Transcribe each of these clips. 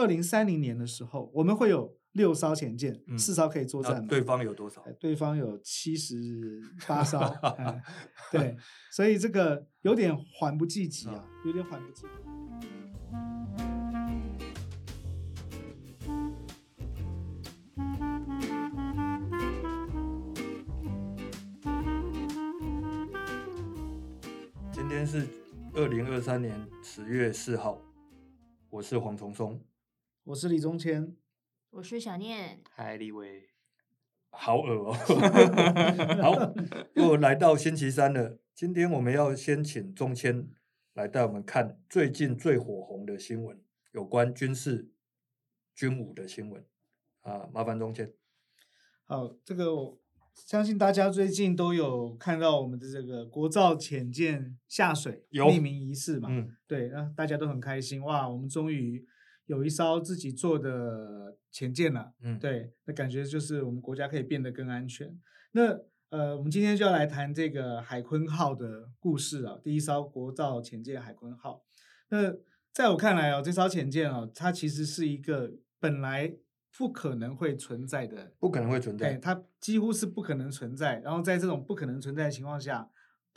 二零三零年的时候，我们会有六艘潜舰，嗯、四艘可以作战。对方有多少？对方有七十 八艘。嗯、对，所以这个有点缓不济急啊，有点缓不济急。今天是二零二三年十月四号，我是黄崇松，我是李宗谦，我是小念，嗨，李威，好恶哦，好，又来到星期三了。今天我们要先请宗谦来带我们看最近最火红的新闻，有关军事、军武的新闻啊，麻烦宗谦。好，这个我。相信大家最近都有看到我们的这个国造潜舰下水命名仪式嘛？嗯，对，那大家都很开心哇！我们终于有一艘自己做的潜舰了。嗯，对，那感觉就是我们国家可以变得更安全。那呃，我们今天就要来谈这个海鲲号的故事啊，第一艘国造潜舰海鲲号。那在我看来哦，这艘潜舰哦，它其实是一个本来。不可能会存在的，不可能会存在，它几乎是不可能存在。然后在这种不可能存在的情况下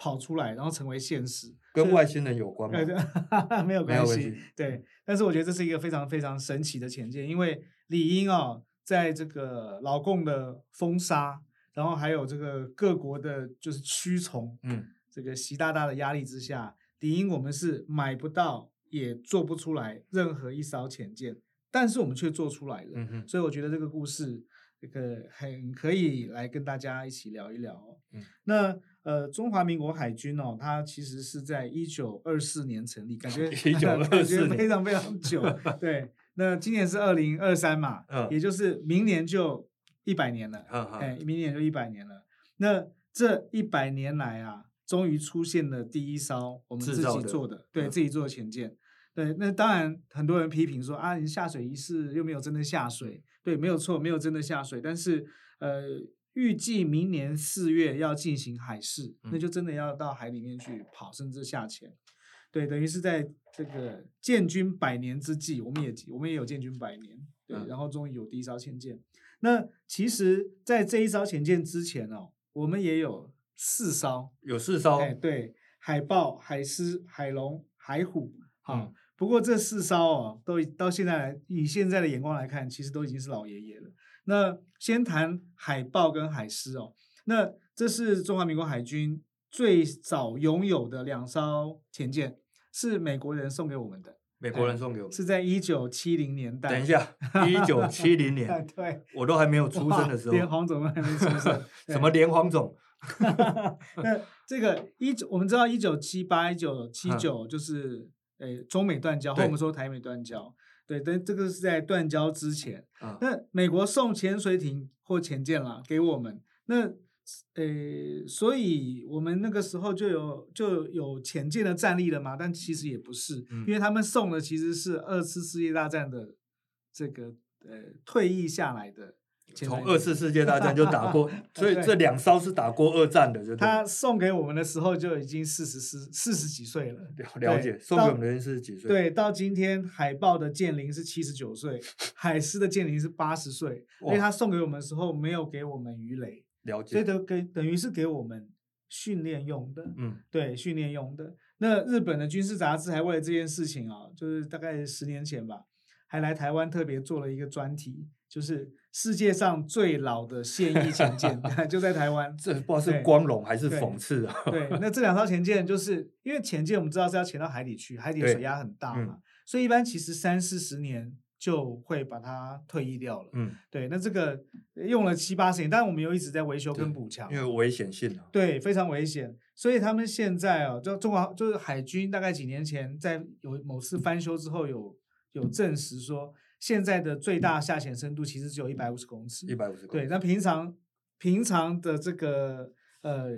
跑出来，然后成为现实，跟外星人有关吗？没有关系。对，但是我觉得这是一个非常非常神奇的潜舰，因为理应哦，在这个老共的封杀，然后还有这个各国的就是屈从，嗯，这个习大大的压力之下，理应我们是买不到也做不出来任何一艘潜舰。但是我们却做出来了，嗯、哼所以我觉得这个故事这个很可以来跟大家一起聊一聊哦。嗯、那呃，中华民国海军哦，它其实是在一九二四年成立，感觉 一九二四 年非常非常久。对，那今年是二零二三嘛，嗯、也就是明年就一百年了。哎、嗯，明年就一百年了。那这一百年来啊，终于出现了第一艘我们自己做的，的对、嗯、自己做的潜舰。对，那当然很多人批评说啊，你下水仪式又没有真的下水，对，没有错，没有真的下水。但是呃，预计明年四月要进行海试，那就真的要到海里面去跑，甚至下潜。对，等于是在这个建军百年之际，我们也我们也有建军百年，对，然后终于有第一艘潜舰。那其实，在这一艘潜舰之前哦，我们也有四艘，有四艘，哎，对，海豹、海狮、海龙、海虎，好。嗯不过这四艘哦，都到现在来，以现在的眼光来看，其实都已经是老爷爷了。那先谈海豹跟海狮哦，那这是中华民国海军最早拥有的两艘潜舰，是美国人送给我们的。美国人送给我们，是在一九七零年代。等一下，一九七零年，对，我都还没有出生的时候，连黄总都还没出生。什么连黄总？那这个一九，我们知道一九七八、一九七九就是。诶，中美断交，或我们说台美断交，对，但这个是在断交之前。啊、那美国送潜水艇或潜舰啦给我们，那呃，所以我们那个时候就有就有潜舰的战力了嘛？但其实也不是，嗯、因为他们送的其实是二次世界大战的这个呃退役下来的。从二次世界大战就打过，所以这两艘是打过二战的，就他送给我们的时候就已经四十四四十几岁了。了解，送给我们的人四十几岁。对，到今天海豹的舰龄是七十九岁，海狮的舰龄是八十岁，因为他送给我们的时候没有给我们鱼雷，了解，所以等给等于是给我们训练用的。嗯，对，训练用的。那日本的军事杂志还为了这件事情啊，就是大概十年前吧，还来台湾特别做了一个专题。就是世界上最老的现役潜舰，就在台湾。这不知道是光荣还是讽刺啊？对，那这两艘潜舰就是因为潜舰，我们知道是要潜到海底去，海底的水压很大嘛，嗯、所以一般其实三四十年就会把它退役掉了。嗯，对，那这个用了七八十年，但我们又一直在维修跟补强，因为危险性啊。对，非常危险，所以他们现在啊，就中国就是海军大概几年前在有某次翻修之后有，有有证实说。现在的最大下潜深度其实只有一百五十公尺，一百五十公尺。对，那平常平常的这个呃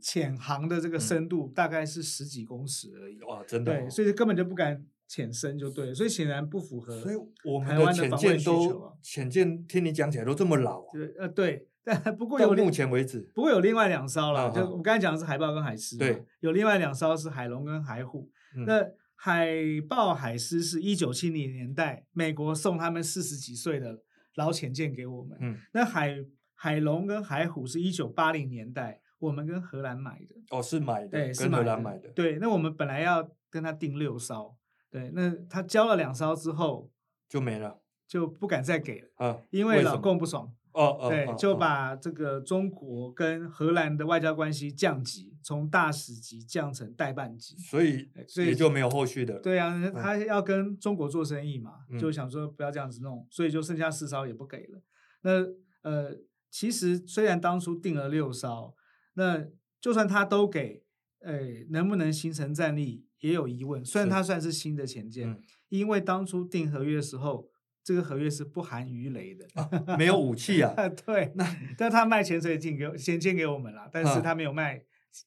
潜航的这个深度大概是十几公尺而已。哇，真的、哦。对，所以根本就不敢潜深，就对，所以显然不符合。所以我们的潜舰都潜舰，听你讲起来都这么老、啊。对，呃，对，但不过有目前为止，不过有另外两艘了，啊、就我刚才讲的是海豹跟海狮。对，有另外两艘是海龙跟海虎。嗯、那海豹、海狮是一九七零年代美国送他们四十几岁的老潜舰给我们。嗯，那海海龙跟海虎是一九八零年代我们跟荷兰买的。哦，是买的，对，是荷兰买的。对，那我们本来要跟他订六艘，对，那他交了两艘之后就没了，就不敢再给了。啊，因为老共不爽。哦哦，对，就把这个中国跟荷兰的外交关系降级，从大使级降成代办级，所以所以也就没有后续的。对啊，他要跟中国做生意嘛，嗯、就想说不要这样子弄，所以就剩下四艘也不给了。那呃，其实虽然当初定了六艘，那就算他都给，呃，能不能形成战力也有疑问。虽然他算是新的潜舰，嗯、因为当初订合约的时候。这个合约是不含鱼雷的，啊、没有武器啊。对，那但他卖潜水艇给先借给我们了，但是他没有卖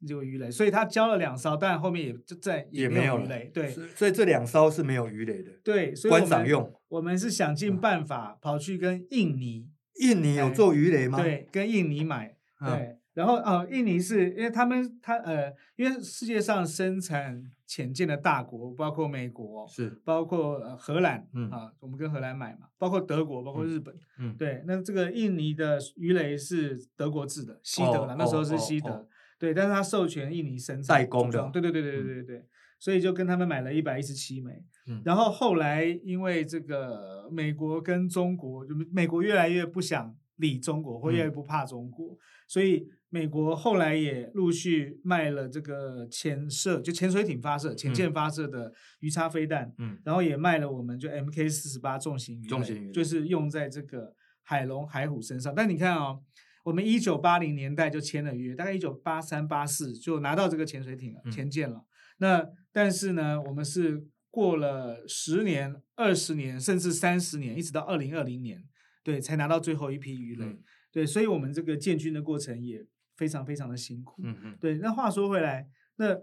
这个鱼雷，所以他交了两艘，但后面也就在也没有鱼雷。对，所以这两艘是没有鱼雷的。对，所以观赏用。我们是想尽办法跑去跟印尼，印尼有做鱼雷吗？对，跟印尼买。对。然后哦，印尼是因为他们他呃，因为世界上生产潜舰的大国包括美国，是包括呃荷兰，嗯啊，我们跟荷兰买嘛，包括德国，包括日本，嗯，对，那这个印尼的鱼雷是德国制的，西德了，那时候是西德，对，但是他授权印尼生产代工的，对对对对对对对，所以就跟他们买了一百一十七枚，嗯，然后后来因为这个美国跟中国，就美国越来越不想理中国，或越来越不怕中国，所以。美国后来也陆续卖了这个潜射，就潜水艇发射、潜舰发射的鱼叉飞弹，嗯，然后也卖了我们就 MK 四十八重型鱼，重型鱼就是用在这个海龙、海虎身上。但你看哦，我们一九八零年代就签了约，大概一九八三、八四就拿到这个潜水艇了、潜舰了。那但是呢，我们是过了十年、二十年，甚至三十年，一直到二零二零年，对，才拿到最后一批鱼雷。嗯、对，所以我们这个建军的过程也。非常非常的辛苦，嗯嗯，对。那话说回来，那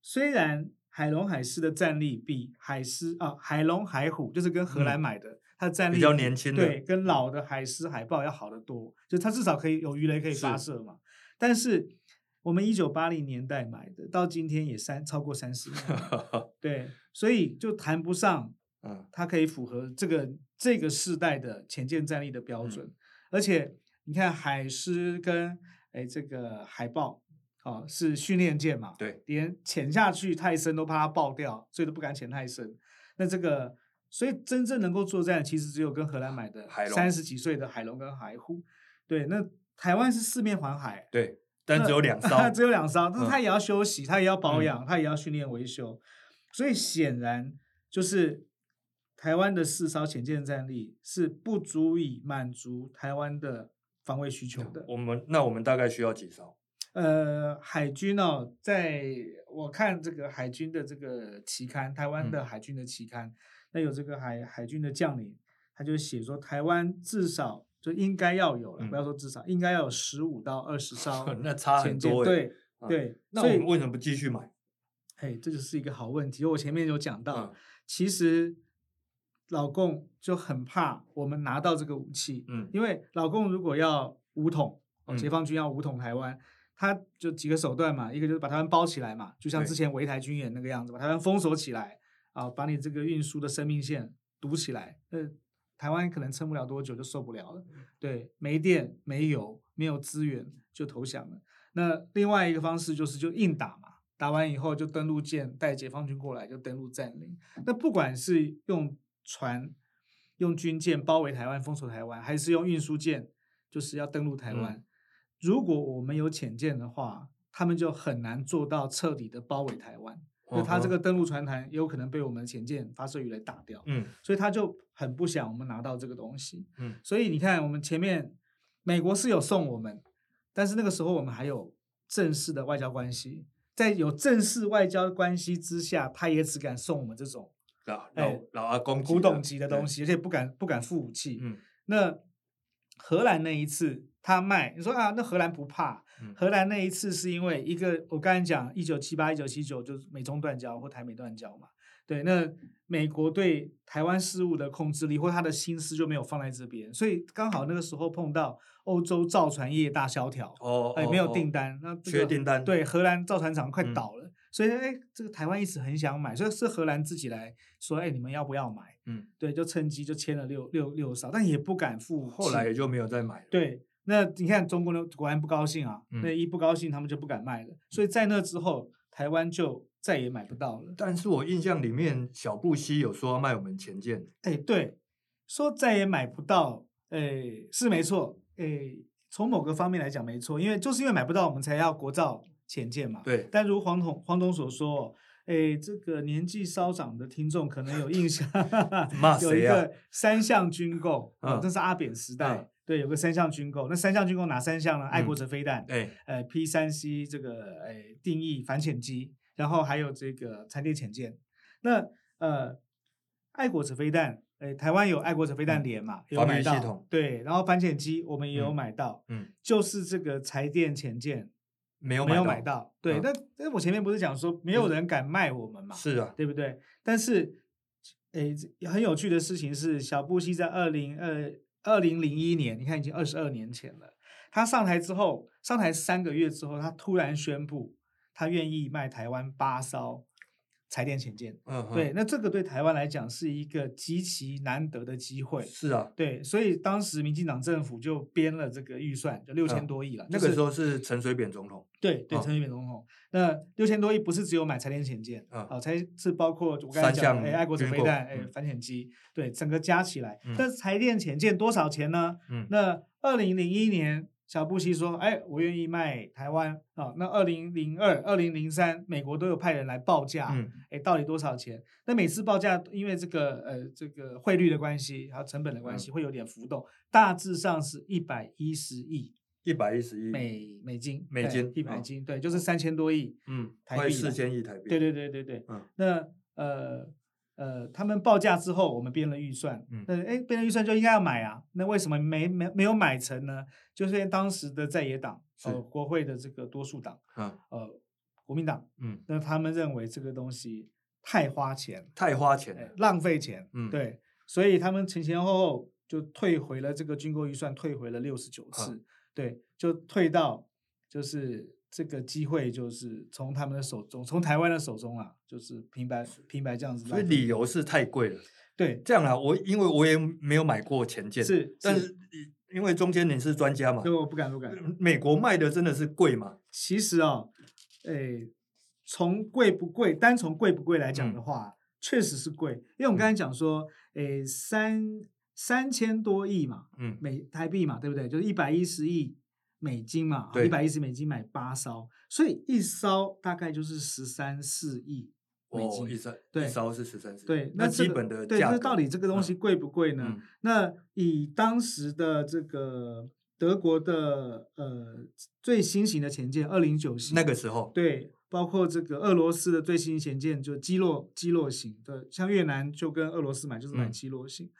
虽然海龙海狮的战力比海狮啊，海龙海虎就是跟荷兰买的，嗯、它的战力比较年轻的，对，跟老的海狮海豹要好得多，就它至少可以有鱼雷可以发射嘛。是但是我们一九八零年代买的，到今天也三超过三十年，对，所以就谈不上，嗯，它可以符合这个这个世代的潜舰战力的标准，嗯、而且你看海狮跟哎，这个海豹，哦，是训练舰嘛？对，连潜下去太深都怕它爆掉，所以都不敢潜太深。那这个，所以真正能够作战，其实只有跟荷兰买的三十几岁的海龙跟海虎。对，那台湾是四面环海，对，但 只有两艘，它只有两艘，但是它也要休息，它也要保养，嗯、它也要训练维修。所以显然就是台湾的四艘潜舰战力是不足以满足台湾的。防卫需求的，我们那我们大概需要几艘？呃，海军哦，在我看这个海军的这个期刊，台湾的海军的期刊，嗯、那有这个海海军的将领，他就写说，台湾至少就应该要有了，嗯、不要说至少，应该要有十五到二十 艘，那差很多。对、啊、对，那我们为什么不继续买？嘿，这就是一个好问题。我前面有讲到，嗯、其实。老共就很怕我们拿到这个武器，嗯，因为老共如果要武统，哦、解放军要武统台湾，他就几个手段嘛，一个就是把台湾包起来嘛，就像之前围台军演那个样子，把台湾封锁起来啊，把你这个运输的生命线堵起来，那台湾可能撑不了多久就受不了了，对，没电、没油、没有资源就投降了。那另外一个方式就是就硬打嘛，打完以后就登陆舰带解放军过来就登陆占领。那不管是用船用军舰包围台湾，封锁台湾，还是用运输舰，就是要登陆台湾。嗯、如果我们有潜舰的话，他们就很难做到彻底的包围台湾。那、嗯、他这个登陆船台也有可能被我们的潜舰发射鱼雷打掉。嗯，所以他就很不想我们拿到这个东西。嗯，所以你看，我们前面美国是有送我们，但是那个时候我们还有正式的外交关系，在有正式外交关系之下，他也只敢送我们这种。老老老阿公古董级的东西，而且不敢不敢付武器。嗯，那荷兰那一次他卖，你说啊，那荷兰不怕？荷兰那一次是因为一个，我刚才讲一九七八、一九七九就是美中断交或台美断交嘛。对，那美国对台湾事务的控制力或他的心思就没有放在这边，所以刚好那个时候碰到欧洲造船业大萧条，哦，哎，没有订单，那缺订单，对，荷兰造船厂快倒了。所以哎，这个台湾一直很想买，所以是荷兰自己来说，哎，你们要不要买？嗯，对，就趁机就签了六六六艘，但也不敢付。后来也就没有再买了。对，那你看中国的果然不高兴啊，嗯、那一不高兴，他们就不敢卖了。所以在那之后，台湾就再也买不到了。但是我印象里面，小布希有说要卖我们潜舰。哎，对，说再也买不到，哎，是没错，哎。从某个方面来讲，没错，因为就是因为买不到，我们才要国造潜舰嘛。对。但如黄总黄总所说，哎，这个年纪稍长的听众可能有印象，骂谁啊？有一个三项军购，嗯、哦，这是阿扁时代，嗯、对，有个三项军购。那三项军购哪三项呢？爱国者飞弹，哎、嗯，呃，P 三 C 这个，哎，定义反潜机，然后还有这个柴电潜舰。那呃，爱国者飞弹。哎，台湾有爱国者飞弹连嘛，有买到，对，然后反潜机我们也有买到，嗯，就是这个柴电潜舰没有没有买到，对，嗯、但但我前面不是讲说没有人敢卖我们嘛，是啊，对不对？但是，诶，很有趣的事情是，小布希在二零二二零零一年，你看已经二十二年前了，他上台之后，上台三个月之后，他突然宣布他愿意卖台湾八艘。柴电潜舰，嗯，对，那这个对台湾来讲是一个极其难得的机会，是啊，对，所以当时民进党政府就编了这个预算，就六千多亿了。那个时候是陈水扁总统，对对，陈水扁总统。那六千多亿不是只有买柴电潜舰，啊，才是包括我刚才讲的，哎，爱国者飞弹，哎，反潜机，对，整个加起来。但是柴电潜舰多少钱呢？嗯，那二零零一年。小布希说：“哎，我愿意卖台湾啊、哦！那二零零二、二零零三，美国都有派人来报价，嗯、哎，到底多少钱？那每次报价，因为这个呃这个汇率的关系，还有成本的关系，嗯、会有点浮动。大致上是一百一十亿，一百一十亿美美金，美金一百金，对，就是三千多亿，嗯，台币，四千亿台币。对对对对对，嗯，那呃。”呃，他们报价之后，我们编了预算。嗯，那哎，编了预算就应该要买啊。那为什么没没没有买成呢？就是因为当时的在野党，呃，国会的这个多数党，嗯，呃，国民党，嗯，那他们认为这个东西太花钱，太花钱，浪费钱。嗯，对，所以他们前前后后就退回了这个军购预算，退回了六十九次。对，就退到就是。这个机会就是从他们的手中，从台湾的手中啊，就是平白平白这样子。所以理由是太贵了。对，这样啊，我因为我也没有买过前舰，是，但是因为中间你是专家嘛，对，我不敢不敢。美国卖的真的是贵嘛？其实啊，诶，从贵不贵，单从贵不贵来讲的话，确实是贵。因为我们刚才讲说，诶，三三千多亿嘛，嗯，美台币嘛，对不对？就是一百一十亿。美金嘛，一百一十美金买八艘，所以一艘大概就是十三四亿美金。哦，一艘对，一艘是十三四亿。对，那基本的对，那到底这个东西贵不贵呢？嗯、那以当时的这个德国的呃最新型的潜舰二零九型，那个时候，对，包括这个俄罗斯的最新潜舰就基洛基洛型的，像越南就跟俄罗斯买就是买基洛型，嗯、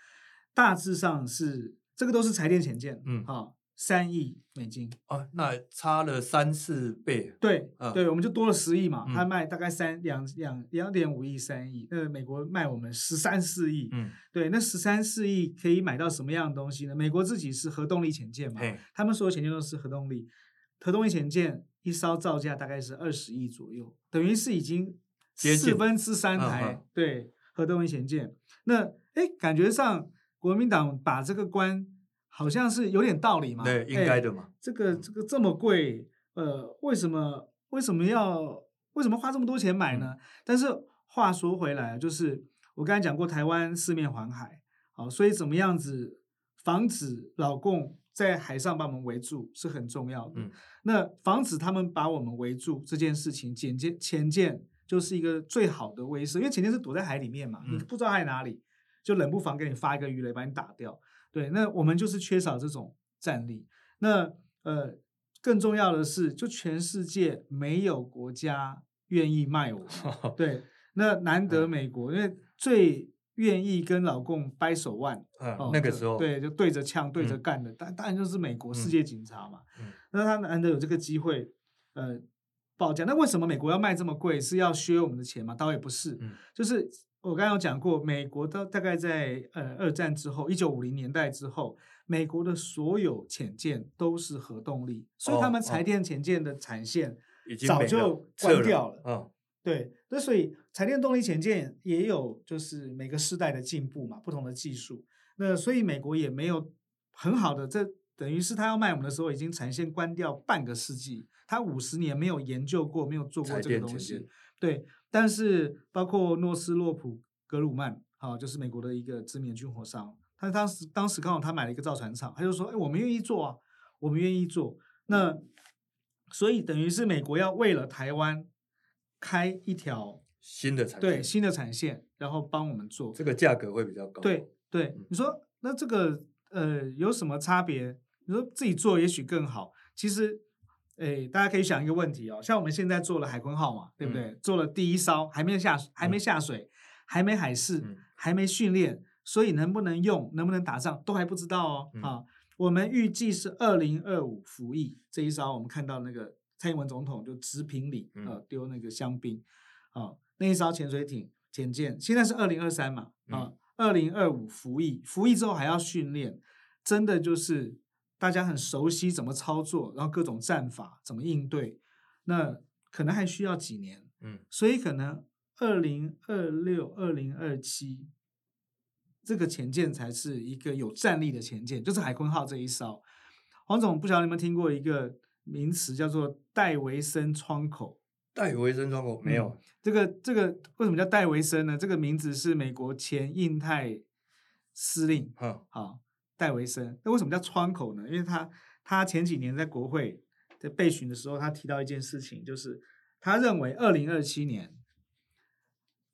大致上是这个都是柴电潜舰，嗯，好。三亿美金哦，那差了三四倍。对，嗯、对，我们就多了十亿嘛。嗯、他卖大概三两两两点五亿三亿，那美国卖我们十三四亿。嗯，对，那十三四亿可以买到什么样的东西呢？美国自己是核动力潜舰嘛，他们所有潜舰都是核动力，核动力潜舰一艘造价大概是二十亿左右，等于是已经四分之三台。嗯、对，核动力潜舰。那哎，感觉上国民党把这个关。好像是有点道理嘛，对，应该的嘛。欸、这个这个这么贵，呃，为什么为什么要为什么花这么多钱买呢？嗯、但是话说回来，就是我刚才讲过，台湾四面环海，好，所以怎么样子防止老共在海上把我们围住是很重要的。嗯、那防止他们把我们围住这件事情，潜舰潜舰就是一个最好的威慑，因为潜舰是躲在海里面嘛，嗯、你不知道在哪里，就冷不防给你发一个鱼雷把你打掉。对，那我们就是缺少这种战力。那呃，更重要的是，就全世界没有国家愿意卖我们。对，那难得美国，因为最愿意跟老共掰手腕。嗯，那个时候，对，就对着枪对着干的，当当然就是美国世界警察嘛。嗯，那他难得有这个机会，呃，报价。那为什么美国要卖这么贵？是要削我们的钱吗？倒也不是，嗯，就是。我刚刚有讲过，美国的大概在呃二战之后，一九五零年代之后，美国的所有潜舰都是核动力，所以他们柴电潜舰的产线早就关掉了。嗯，对，那所以柴电动力潜舰也有就是每个世代的进步嘛，不同的技术。那所以美国也没有很好的，这等于是他要卖我们的时候，已经产线关掉半个世纪，他五十年没有研究过，没有做过这个东西。对，但是包括诺斯洛普格鲁曼，啊，就是美国的一个知名军火商，他当时当时刚好他买了一个造船厂，他就说，哎，我们愿意做啊，我们愿意做。那所以等于是美国要为了台湾开一条新的产线，对，新的产线，然后帮我们做，这个价格会比较高。对对，你说那这个呃有什么差别？你说自己做也许更好。其实，诶，大家可以想一个问题哦，像我们现在做了海鲲号嘛，对不对？嗯、做了第一艘，还没下，还没下水，嗯、还没海试，嗯、还没训练，所以能不能用，能不能打仗都还不知道哦。嗯、啊，我们预计是二零二五服役这一艘，我们看到那个蔡英文总统就直品里啊丢那个香槟，啊，那一艘潜水艇潜舰，现在是二零二三嘛，啊，二零二五服役，服役之后还要训练，真的就是。大家很熟悉怎么操作，然后各种战法怎么应对，那可能还需要几年，嗯，所以可能二零二六、二零二七这个前舰才是一个有战力的前舰，就是海鲲号这一艘。黄总不晓得你们听过一个名词叫做戴维森窗口？戴维森窗口没有？嗯、这个这个为什么叫戴维森呢？这个名字是美国前印太司令，嗯，好。戴维森，那为什么叫窗口呢？因为他他前几年在国会在备询的时候，他提到一件事情，就是他认为二零二七年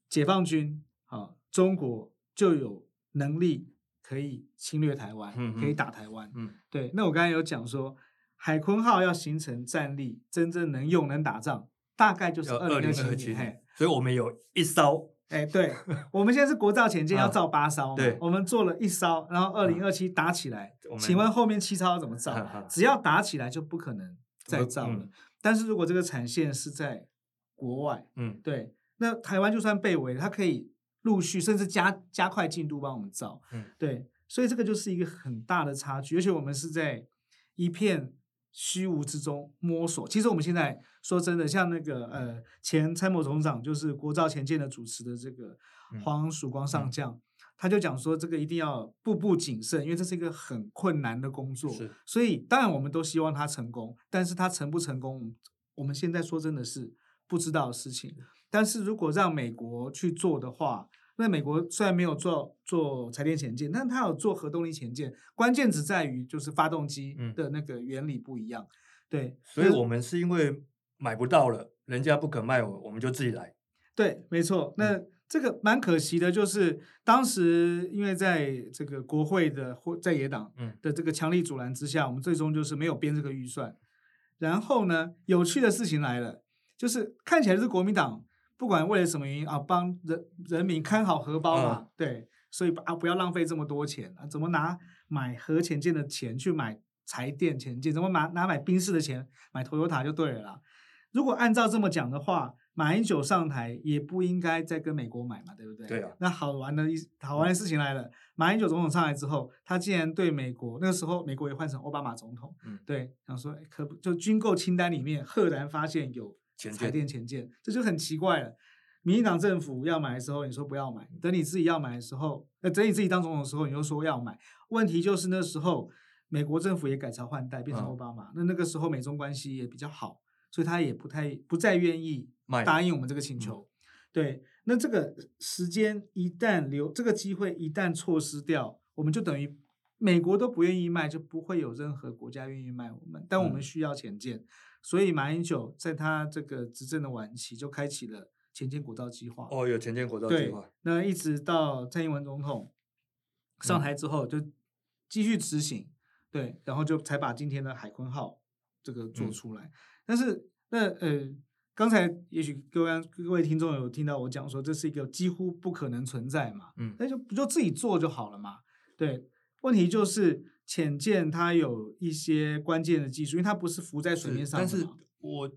解放军啊，中国就有能力可以侵略台湾，可以打台湾。嗯，对。那我刚才有讲说，海鲲号要形成战力，真正能用能打仗，大概就是二零二七年。所以我们有一艘。哎，对，我们现在是国造前舰要造八艘，对，我们做了一艘，然后二零二七打起来，请问后面七艘要怎么造？只要打起来就不可能再造了。但是如果这个产线是在国外，嗯，对，那台湾就算被围，它可以陆续甚至加加快进度帮我们造，嗯，对，所以这个就是一个很大的差距，而且我们是在一片。虚无之中摸索。其实我们现在说真的，像那个呃前参谋总长，就是国造前舰的主持的这个黄曙光上将，嗯、他就讲说，这个一定要步步谨慎，因为这是一个很困难的工作。是所以当然我们都希望他成功，但是他成不成功，我们现在说真的是不知道的事情。但是如果让美国去做的话，那美国虽然没有做做柴电潜舰，但它有做核动力潜舰。关键只在于就是发动机的那个原理不一样。嗯、对，所以我们是因为买不到了，人家不肯卖我，我们就自己来。对，没错。那这个蛮可惜的，就是当时因为在这个国会的或在野党的这个强力阻拦之下，我们最终就是没有编这个预算。然后呢，有趣的事情来了，就是看起来是国民党。不管为了什么原因啊，帮人人民看好荷包嘛，嗯、对，所以啊不要浪费这么多钱啊，怎么拿买核潜舰的钱去买柴电潜舰？怎么拿拿买宾士的钱买 Toyota 就对了啦。如果按照这么讲的话，马英九上台也不应该再跟美国买嘛，对不对？对啊。那好玩的一好玩的事情来了，嗯、马英九总统上来之后，他竟然对美国那个时候美国也换成奥巴马总统，嗯，对，想说可不就军购清单里面赫然发现有。柴电前建，这就很奇怪了。民进党政府要买的时候，你说不要买；等你自己要买的时候，呃，等你自己当总统的时候，你又说要买。问题就是那时候，美国政府也改朝换代，变成奥巴马。嗯、那那个时候美中关系也比较好，所以他也不太不再愿意答应我们这个请求。嗯、对，那这个时间一旦留，这个机会一旦错失掉，我们就等于美国都不愿意卖，就不会有任何国家愿意卖我们。但我们需要潜舰。嗯所以马英九在他这个执政的晚期就开启了潜舰国造计划。哦，有潜舰国造计划。那一直到蔡英文总统上台之后，就继续执行，嗯、对，然后就才把今天的海鲲号这个做出来。嗯、但是那呃，刚才也许各位各位听众有听到我讲说，这是一个几乎不可能存在嘛，嗯，那就不就自己做就好了嘛，对。问题就是。潜舰它有一些关键的技术，因为它不是浮在水面上的。但是我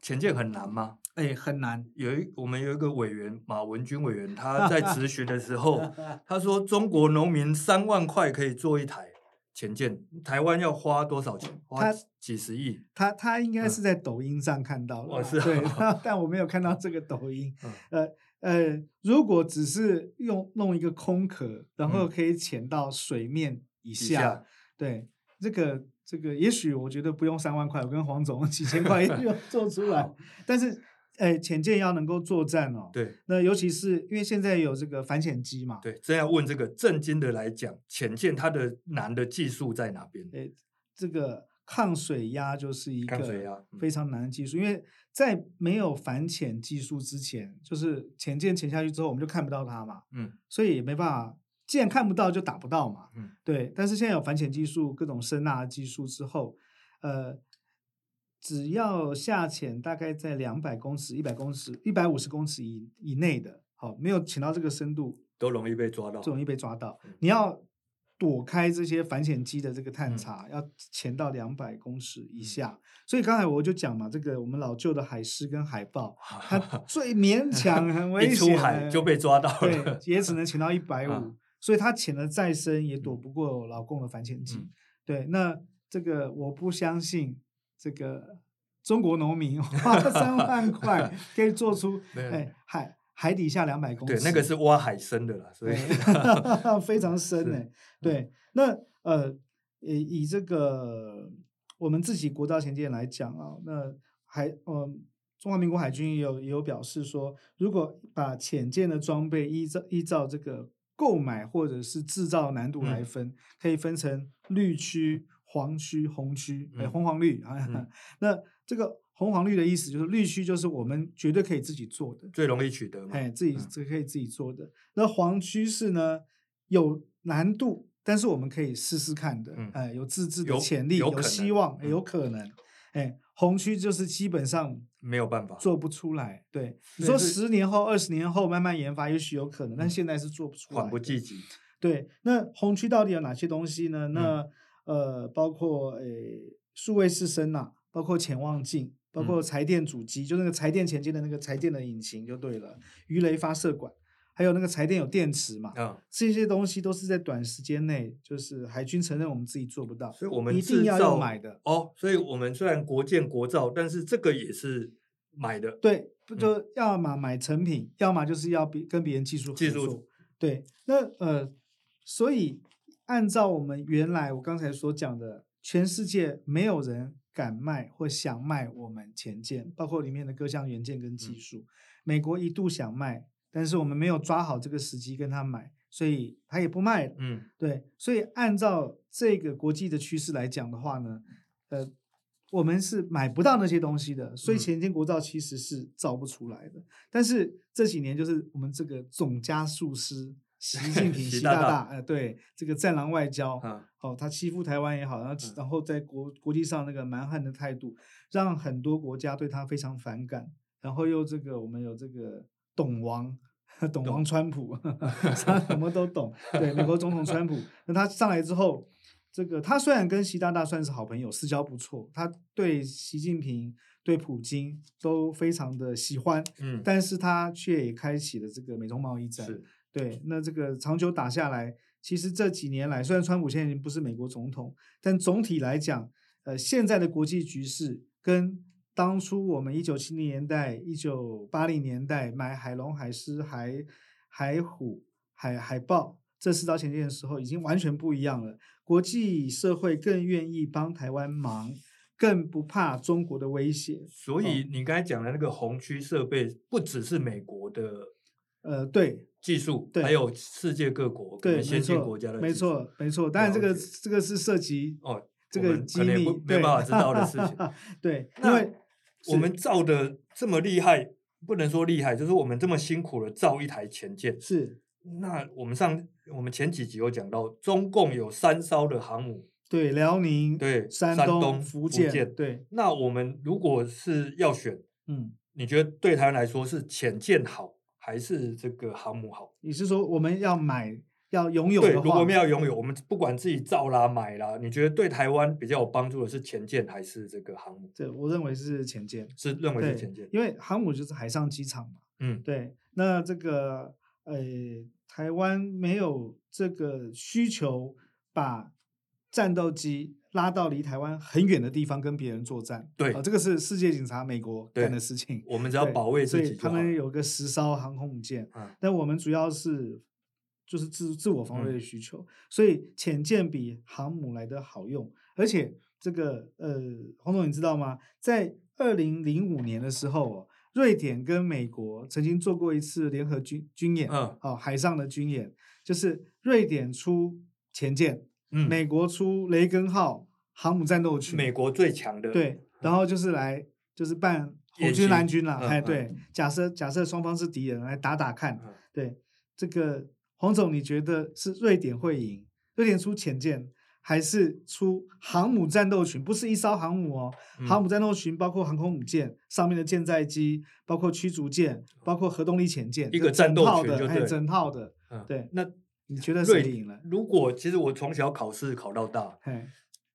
潜舰很难吗？哎、欸，很难。有一我们有一个委员马文军委员，他在 咨询的时候，他说中国农民三万块可以做一台，潜舰，台湾要花多少钱？花几十亿。他他应该是在抖音上看到了，嗯、对，但我没有看到这个抖音。嗯、呃呃，如果只是用弄一个空壳，然后可以潜到水面以下，嗯、以下对，这个这个，也许我觉得不用三万块，我跟黄总 几千块也 就做出来，但是。哎，潜舰要能够作战哦。对，那尤其是因为现在有这个反潜机嘛。对，这要问这个正经的来讲，潜舰它的难的技术在哪边？哎，这个抗水压就是一个非常难的技术，因为在没有反潜技术之前，就是潜舰潜下去之后，我们就看不到它嘛。嗯，所以也没办法，既然看不到，就打不到嘛。嗯，对。但是现在有反潜技术、各种声呐技术之后，呃。只要下潜大概在两百公尺、一百公尺、一百五十公尺以以内的，好，没有潜到这个深度，都容易被抓到，就容易被抓到。你要躲开这些反潜机的这个探查，嗯、要潜到两百公尺以下。嗯、所以刚才我就讲嘛，这个我们老旧的海狮跟海豹，它最勉强很 危险，一出海就被抓到了，对，也只能潜到一百 五。所以它潜得再深，也躲不过老共的反潜机。嗯、对，那这个我不相信。这个中国农民 花了三万块 可以做出哎海海底下两百公尺，对，那个是挖海深的啦，所以 非常深哎。对，那呃以以这个我们自己国造潜舰来讲啊，那海呃中华民国海军也有也有表示说，如果把潜舰的装备依照依照这个购买或者是制造难度来分，嗯、可以分成绿区。黄区、红区，哎，红黄绿啊。嗯、那这个红黄绿的意思就是，绿区就是我们绝对可以自己做的，最容易取得嘛，哎，自己这可以自己做的。嗯、那黄区是呢，有难度，但是我们可以试试看的，嗯、哎，有自制的潜力，有，有希望，嗯、有可能。哎，红区就是基本上没有办法做不出来。对，你说十年后、二十年后慢慢研发，也许有可能，但现在是做不出来。缓不济急。对，那红区到底有哪些东西呢？那、嗯呃，包括诶，数位式声呐，包括潜望镜，包括柴电主机，嗯、就那个柴电前进的那个柴电的引擎就对了，鱼雷发射管，还有那个柴电有电池嘛，啊、哦，这些东西都是在短时间内，就是海军承认我们自己做不到，所以我们一定要要买的哦。所以我们虽然国建国造，但是这个也是买的，对，不就要么买成品，嗯、要么就是要比跟别人技术合作，技术对，那呃，所以。按照我们原来我刚才所讲的，全世界没有人敢卖或想卖我们前舰，包括里面的各项元件跟技术。嗯、美国一度想卖，但是我们没有抓好这个时机跟他买，所以他也不卖。嗯，对。所以按照这个国际的趋势来讲的话呢，呃，我们是买不到那些东西的，所以前天国造其实是造不出来的。嗯、但是这几年就是我们这个总加速师。习 近平，习大大，呃，对这个战狼外交，嗯、哦，他欺负台湾也好，然后然后在国国际上那个蛮横的态度，让很多国家对他非常反感。然后又这个，我们有这个懂王，懂王川普，懂他什么都懂。对，美国总统川普，那他上来之后，这个他虽然跟习大大算是好朋友，私交不错，他对习近平、对普京都非常的喜欢，嗯，但是他却也开启了这个美中贸易战。对，那这个长久打下来，其实这几年来，虽然川普现在已经不是美国总统，但总体来讲，呃，现在的国际局势跟当初我们一九七零年代、一九八零年代买海龙、海狮、海海虎、海海豹这四艘潜舰的时候，已经完全不一样了。国际社会更愿意帮台湾忙，更不怕中国的威胁。所以你刚才讲的那个红区设备，不只是美国的。呃，对，技术，对，还有世界各国对先进国家的，没错，没错。当然，这个这个是涉及哦，这个机密，没有办法知道的事情。对，因为我们造的这么厉害，不能说厉害，就是我们这么辛苦的造一台潜舰。是，那我们上我们前几集有讲到，中共有三艘的航母，对，辽宁，对，山东、福建，对。那我们如果是要选，嗯，你觉得对台湾来说是潜舰好？还是这个航母好？你是说我们要买要拥有的话？对，如果我们要拥有，我们不管自己造啦买啦，你觉得对台湾比较有帮助的是前舰还是这个航母？对我认为是前舰，是认为是前舰，因为航母就是海上机场嘛。嗯，对。那这个呃，台湾没有这个需求把战斗机拉到离台湾很远的地方跟别人作战。对，哦，这个是世界警察美国干的事情。我们只要保卫自己。他们有个十艘航空母舰，嗯、但我们主要是就是自自我防卫的需求，嗯、所以潜舰比航母来的好用。而且这个呃，黄总你知道吗？在二零零五年的时候哦，瑞典跟美国曾经做过一次联合军军演，嗯，哦，海上的军演，就是瑞典出潜舰。嗯，美国出雷根号航母战斗群，美国最强的，对，然后就是来就是办红军蓝军了，哎，对，假设假设双方是敌人来打打看，对，这个黄总你觉得是瑞典会赢？瑞典出潜舰还是出航母战斗群？不是一艘航母哦，航母战斗群包括航空母舰上面的舰载机，包括驱逐舰，包括核动力潜舰，一个战斗群还有，整套的，对，那。你觉得谁赢了？如果其实我从小考试考到大，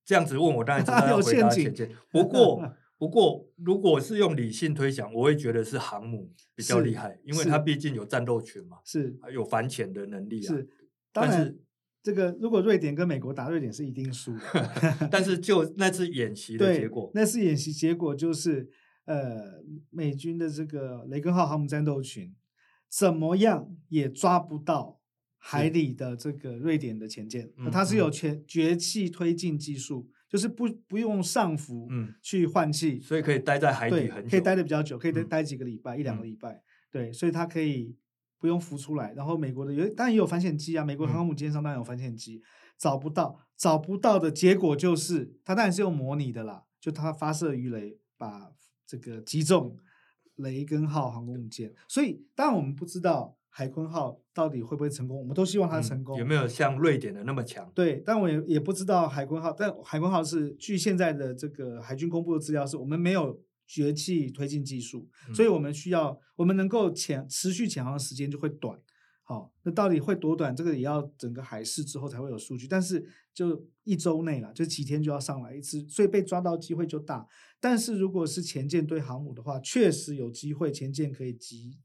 这样子问我当然知 道要回答潜舰。不过 不过，如果是用理性推想，我会觉得是航母比较厉害，因为它毕竟有战斗群嘛，是有反潜的能力啊。是，当然这个如果瑞典跟美国打，瑞典是一定输的。但是就那次演习的结果，那次演习结果就是呃，美军的这个雷根号航母战斗群怎么样也抓不到。海里的这个瑞典的潜舰，嗯、它是有全绝气推进技术，嗯、就是不不用上浮去换气，所以可以待在海底很久，可以待的比较久，可以待待几个礼拜，嗯、一两个礼拜。对，所以它可以不用浮出来。然后美国的有当然也有反潜机啊，美国航空母舰上当然有反潜机，嗯、找不到找不到的结果就是，它当然是用模拟的啦，就它发射鱼雷把这个击中雷根号航空母舰，所以当然我们不知道。海鲲号到底会不会成功？我们都希望它成功。嗯、有没有像瑞典的那么强？对，但我也也不知道海鲲号。但海鲲号是据现在的这个海军公布的资料，是我们没有绝气推进技术，嗯、所以我们需要我们能够潜持续潜航的时间就会短。好，那到底会多短？这个也要整个海试之后才会有数据。但是就一周内了，就几天就要上来一次，所以被抓到机会就大。但是如果是前舰对航母的话，确实有机会前舰可以集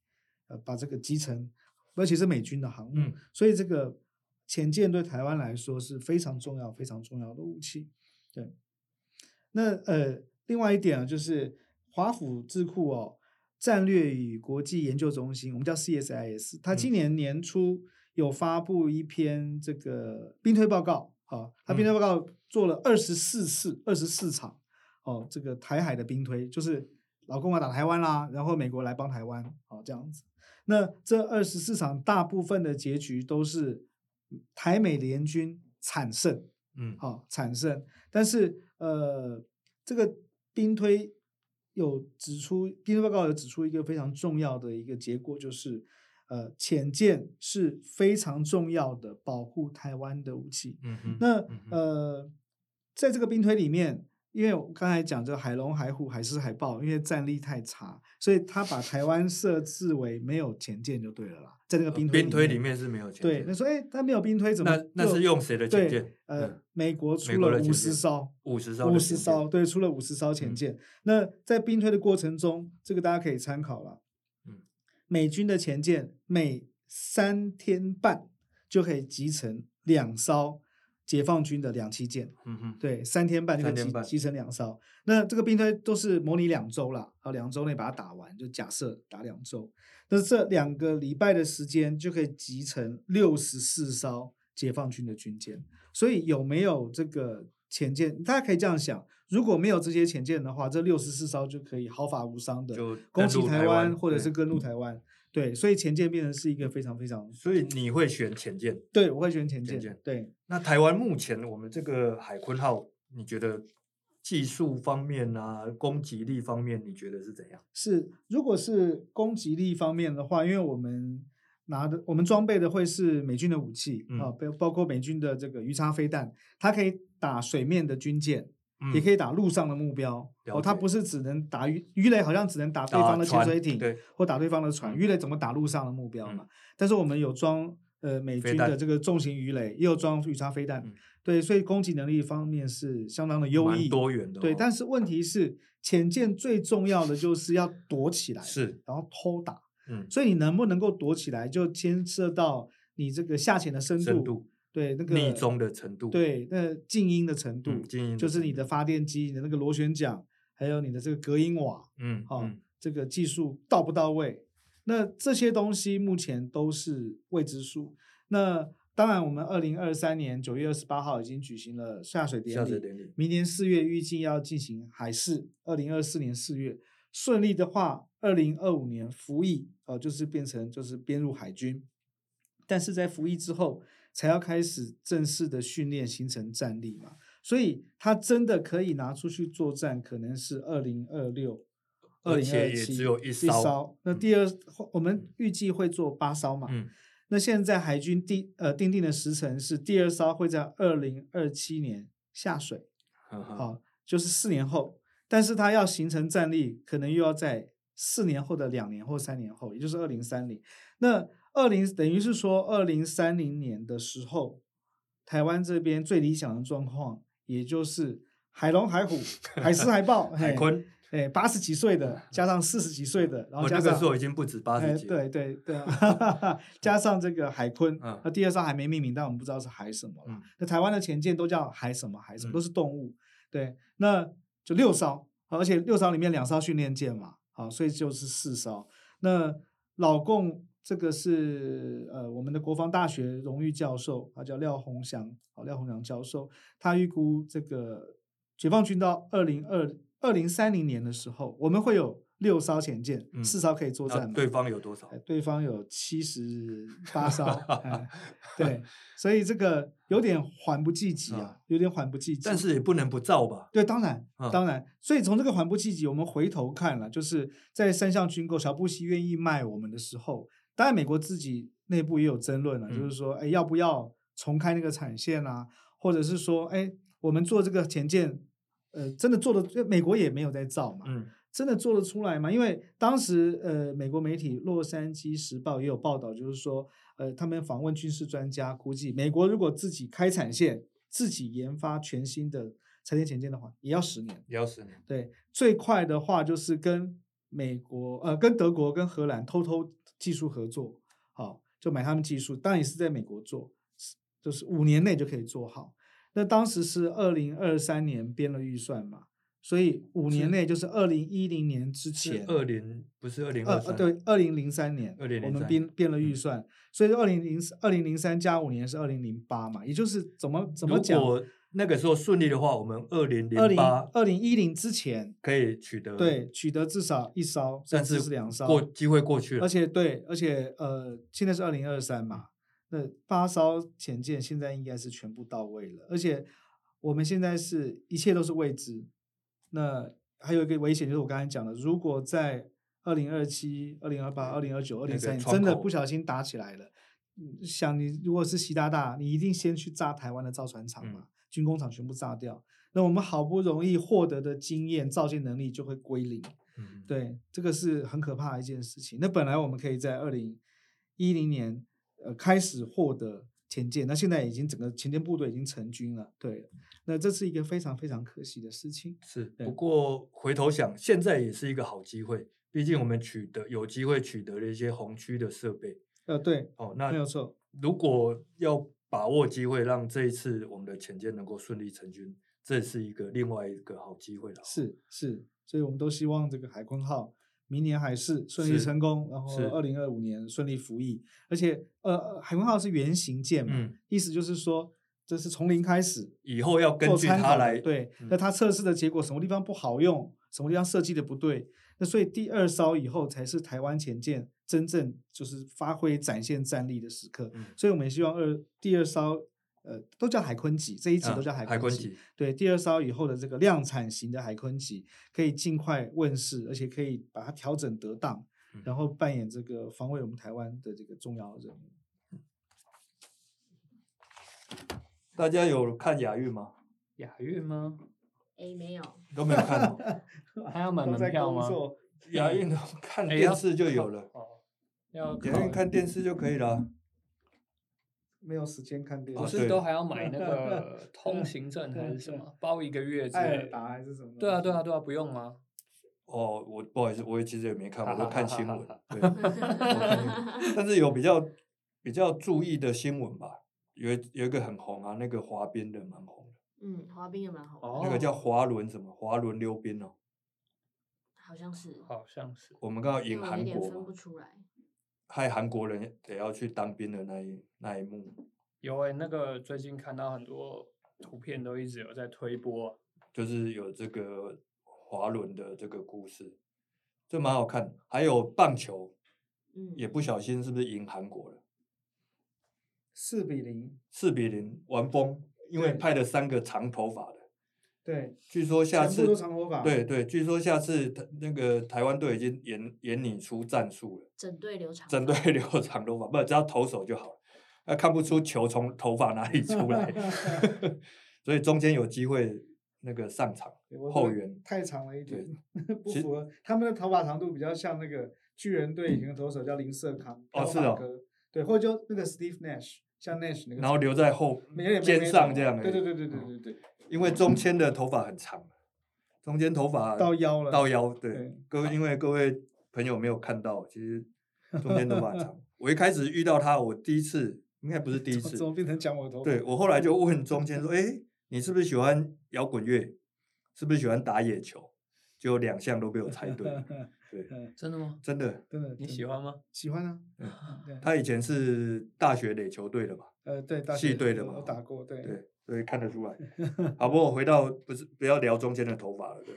呃把这个击沉。尤其是美军的航母，嗯、所以这个潜舰对台湾来说是非常重要、非常重要的武器。对，那呃，另外一点啊，就是华府智库哦，战略与国际研究中心，我们叫 CSIS，它今年年初有发布一篇这个兵推报告，啊，它兵推报告做了二十四次、二十四场，哦，这个台海的兵推，就是老共啊打台湾啦，然后美国来帮台湾，好，这样子。那这二十四场大部分的结局都是台美联军惨胜，嗯，好、哦、惨胜。但是呃，这个兵推有指出，兵推报告有指出一个非常重要的一个结果，就是呃，潜舰是非常重要的保护台湾的武器。嗯哼，那呃，在这个兵推里面。因为我刚才讲这个海龙、海虎、海狮、海豹，因为战力太差，所以他把台湾设置为没有前舰就对了啦。在那个兵推里面，兵推里面是没有前舰。对，那说哎，他没有兵推怎么？那那是用谁的前舰？呃，美国出了五十艘，五十艘，五十艘，对，出了五十艘前舰。那在兵推的过程中，这个大家可以参考了。嗯，美军的前舰每三天半就可以集成两艘。解放军的两栖舰，嗯哼，对，三天半就可以集成两艘。那这个兵推都是模拟两周啦，啊，两周内把它打完，就假设打两周。那这两个礼拜的时间就可以集成六十四艘解放军的军舰。所以有没有这个潜舰？大家可以这样想：如果没有这些潜舰的话，这六十四艘就可以毫发无伤的攻击台湾，或者是登陆台湾。对，所以潜舰变成是一个非常非常，所以你会选潜舰？对，我会选潜舰。对，那台湾目前我们这个海鲲号，你觉得技术方面啊，攻击力方面，你觉得是怎样？是，如果是攻击力方面的话，因为我们拿的，我们装备的会是美军的武器啊，包、嗯、包括美军的这个鱼叉飞弹，它可以打水面的军舰。也可以打陆上的目标哦，它不是只能打鱼鱼雷，好像只能打对方的潜水艇，对，或打对方的船。鱼雷怎么打陆上的目标嘛？但是我们有装呃美军的这个重型鱼雷，也有装鱼叉飞弹，对，所以攻击能力方面是相当的优异，多元的。对，但是问题是潜舰最重要的就是要躲起来，是，然后偷打。嗯，所以你能不能够躲起来，就牵涉到你这个下潜的深度。对那个逆中的程度，对那静音的程度，嗯静音就是你的发电机、你的那个螺旋桨，还有你的这个隔音瓦，嗯，好、嗯，这个技术到不到位？那这些东西目前都是未知数。那当然，我们二零二三年九月二十八号已经举行了下水典礼，下水典礼，明年四月预计要进行海试，二零二四年四月。顺利的话，二零二五年服役，哦、呃，就是变成就是编入海军，但是在服役之后才要开始正式的训练，形成战力嘛，所以他真的可以拿出去作战，可能是二零二六。二零二七只有一艘，一艘。那第二，嗯、我们预计会做八艘嘛？嗯。那现在海军定呃定定的时程是第二艘会在二零二七年下水，嗯、好，就是四年后。但是它要形成战力，可能又要在四年后的两年或三年后，也就是二零三零。那二零等于是说二零三零年的时候，台湾这边最理想的状况，也就是海龙、海虎、海狮、海豹、海鲲。哎，八十几岁的加上四十几岁的，然后加上、哦、那个时候已经不止八十几，对对对，加上这个海鲲，那、嗯、第二艘还没命名，但我们不知道是海什么。了、那台湾的前舰都叫海什么海什么，嗯、都是动物。对，那就六艘，而且六艘里面两艘训练舰嘛，好，所以就是四艘。那老共这个是呃我们的国防大学荣誉教授，他叫廖鸿祥，好，廖鸿祥教授，他预估这个解放军到二零二。二零三零年的时候，我们会有六艘潜舰，嗯、四艘可以作战。对方有多少？对方有七十 八艘。哎，对，所以这个有点缓不济急啊，有点缓不济急。但是也不能不造吧？对，当然，当然。所以从这个缓不济急，我们回头看了，就是在三项军购，小布希愿意卖我们的时候，当然美国自己内部也有争论了，嗯、就是说，哎，要不要重开那个产线啊？或者是说，哎，我们做这个前舰。呃，真的做的，美国也没有在造嘛，嗯，真的做得出来吗？因为当时呃，美国媒体《洛杉矶时报》也有报道，就是说，呃，他们访问军事专家，估计美国如果自己开产线，自己研发全新的柴电前舰的话，也要十年，也要十年。对，最快的话就是跟美国呃，跟德国跟荷兰偷偷技术合作，好，就买他们技术，当然也是在美国做，就是五年内就可以做好。那当时是二零二三年编了预算嘛，所以五年内就是二零一零年之前，二零不是二零二三，对，二零零三年，二零我们编编了预算，嗯、所以二零零二零零三加五年是二零零八嘛，也就是怎么怎么讲？那个时候顺利的话，我们二零零八二零一零之前可以取得，对，取得至少一艘，甚至是两艘，过机会过去了，而且对，而且呃，现在是二零二三嘛。那八艘潜舰现在应该是全部到位了，而且我们现在是一切都是未知。那还有一个危险就是我刚才讲的，如果在二零二七、二零二八、二零二九、二零三年真的不小心打起来了，想你如果是习大大，你一定先去炸台湾的造船厂嘛，嗯、军工厂全部炸掉，那我们好不容易获得的经验、造舰能力就会归零。嗯、对，这个是很可怕的一件事情。那本来我们可以在二零一零年。呃，开始获得前舰，那现在已经整个前舰部队已经成军了。对，那这是一个非常非常可惜的事情。是，不过回头想，现在也是一个好机会，毕竟我们取得有机会取得了一些红区的设备。呃，对，哦，那没有错。如果要把握机会，让这一次我们的潜舰能够顺利成军，这是一个另外一个好机会了。是是，所以我们都希望这个海鲲号。明年海试顺利成功，然后二零二五年顺利服役，而且呃，海鲲号是原型舰嘛，嗯、意思就是说这是从零开始，以后要根据它来对。那它测试的结果什么地方不好用，什么地方设计的不对，那所以第二艘以后才是台湾潜舰真正就是发挥展现战力的时刻。嗯、所以我们也希望二第二艘。呃，都叫海鲲级，这一级都叫海鲲级。啊、海鲲级对，第二艘以后的这个量产型的海鲲级可以尽快问世，而且可以把它调整得当，嗯、然后扮演这个防卫我们台湾的这个重要任务。大家有看亚运吗？亚运吗？哎，没有，都没有看，还要买 门票吗？亚运看电视就有了，要亚运看电视就可以了。没有时间看电视，不是都还要买那 个通行证还是什么，包一个月之类的？爱尔达还是什么？对啊，对啊，对啊，不用吗？哦，我不好意思，我也其实也没看，我都看新闻。对，但是有比较比较注意的新闻吧，有一有一个很红啊，那个滑冰的蛮红的，嗯，滑冰也蛮红，哦那个叫滑轮什么滑轮溜冰哦。好像是，好像是。我们刚刚赢但我有韩国分不，出来。害韩国人得要去当兵的那一那一幕，有诶、那个最近看到很多图片都一直有在推播啊、就是有这个滑轮的这个故事，这蛮好看。还有棒球，嗯，也不小心是不是赢韩国了？四比零，四比零完崩，因为对派了三个长头发的，对，据说下次都长头发，对对，据说下次台那个台湾队已经演演拟出战术了，整队留长发，整队留长头发，不只要投手就好了，那看不出球从头发哪里出来，所以中间有机会那个上场后援。太长了一点，不其符合他们的头发长度比较像那个巨人队以前的投手叫林瑟康，哦是哦对，或者就那个 Steve Nash，像 Nash 那个，然后留在后肩上这样的，对对对对对对对，因为中间的头发很长，中间头发到腰了，到腰，对对，各位，因为各位朋友没有看到，其实中间头发长。我一开始遇到他，我第一次应该不是第一次怎，么变成讲我的头？对我后来就问中间说：“哎，你是不是喜欢摇滚乐？是不是喜欢打野球？”就两项都被我猜对，对，真的吗？真的。真的，你喜欢吗？喜欢啊，他以前是大学垒球队的吧，呃，对，大系队的嘛我打过，对，对，所以看得出来。好，不过回到不是不要聊中间的头发了，对，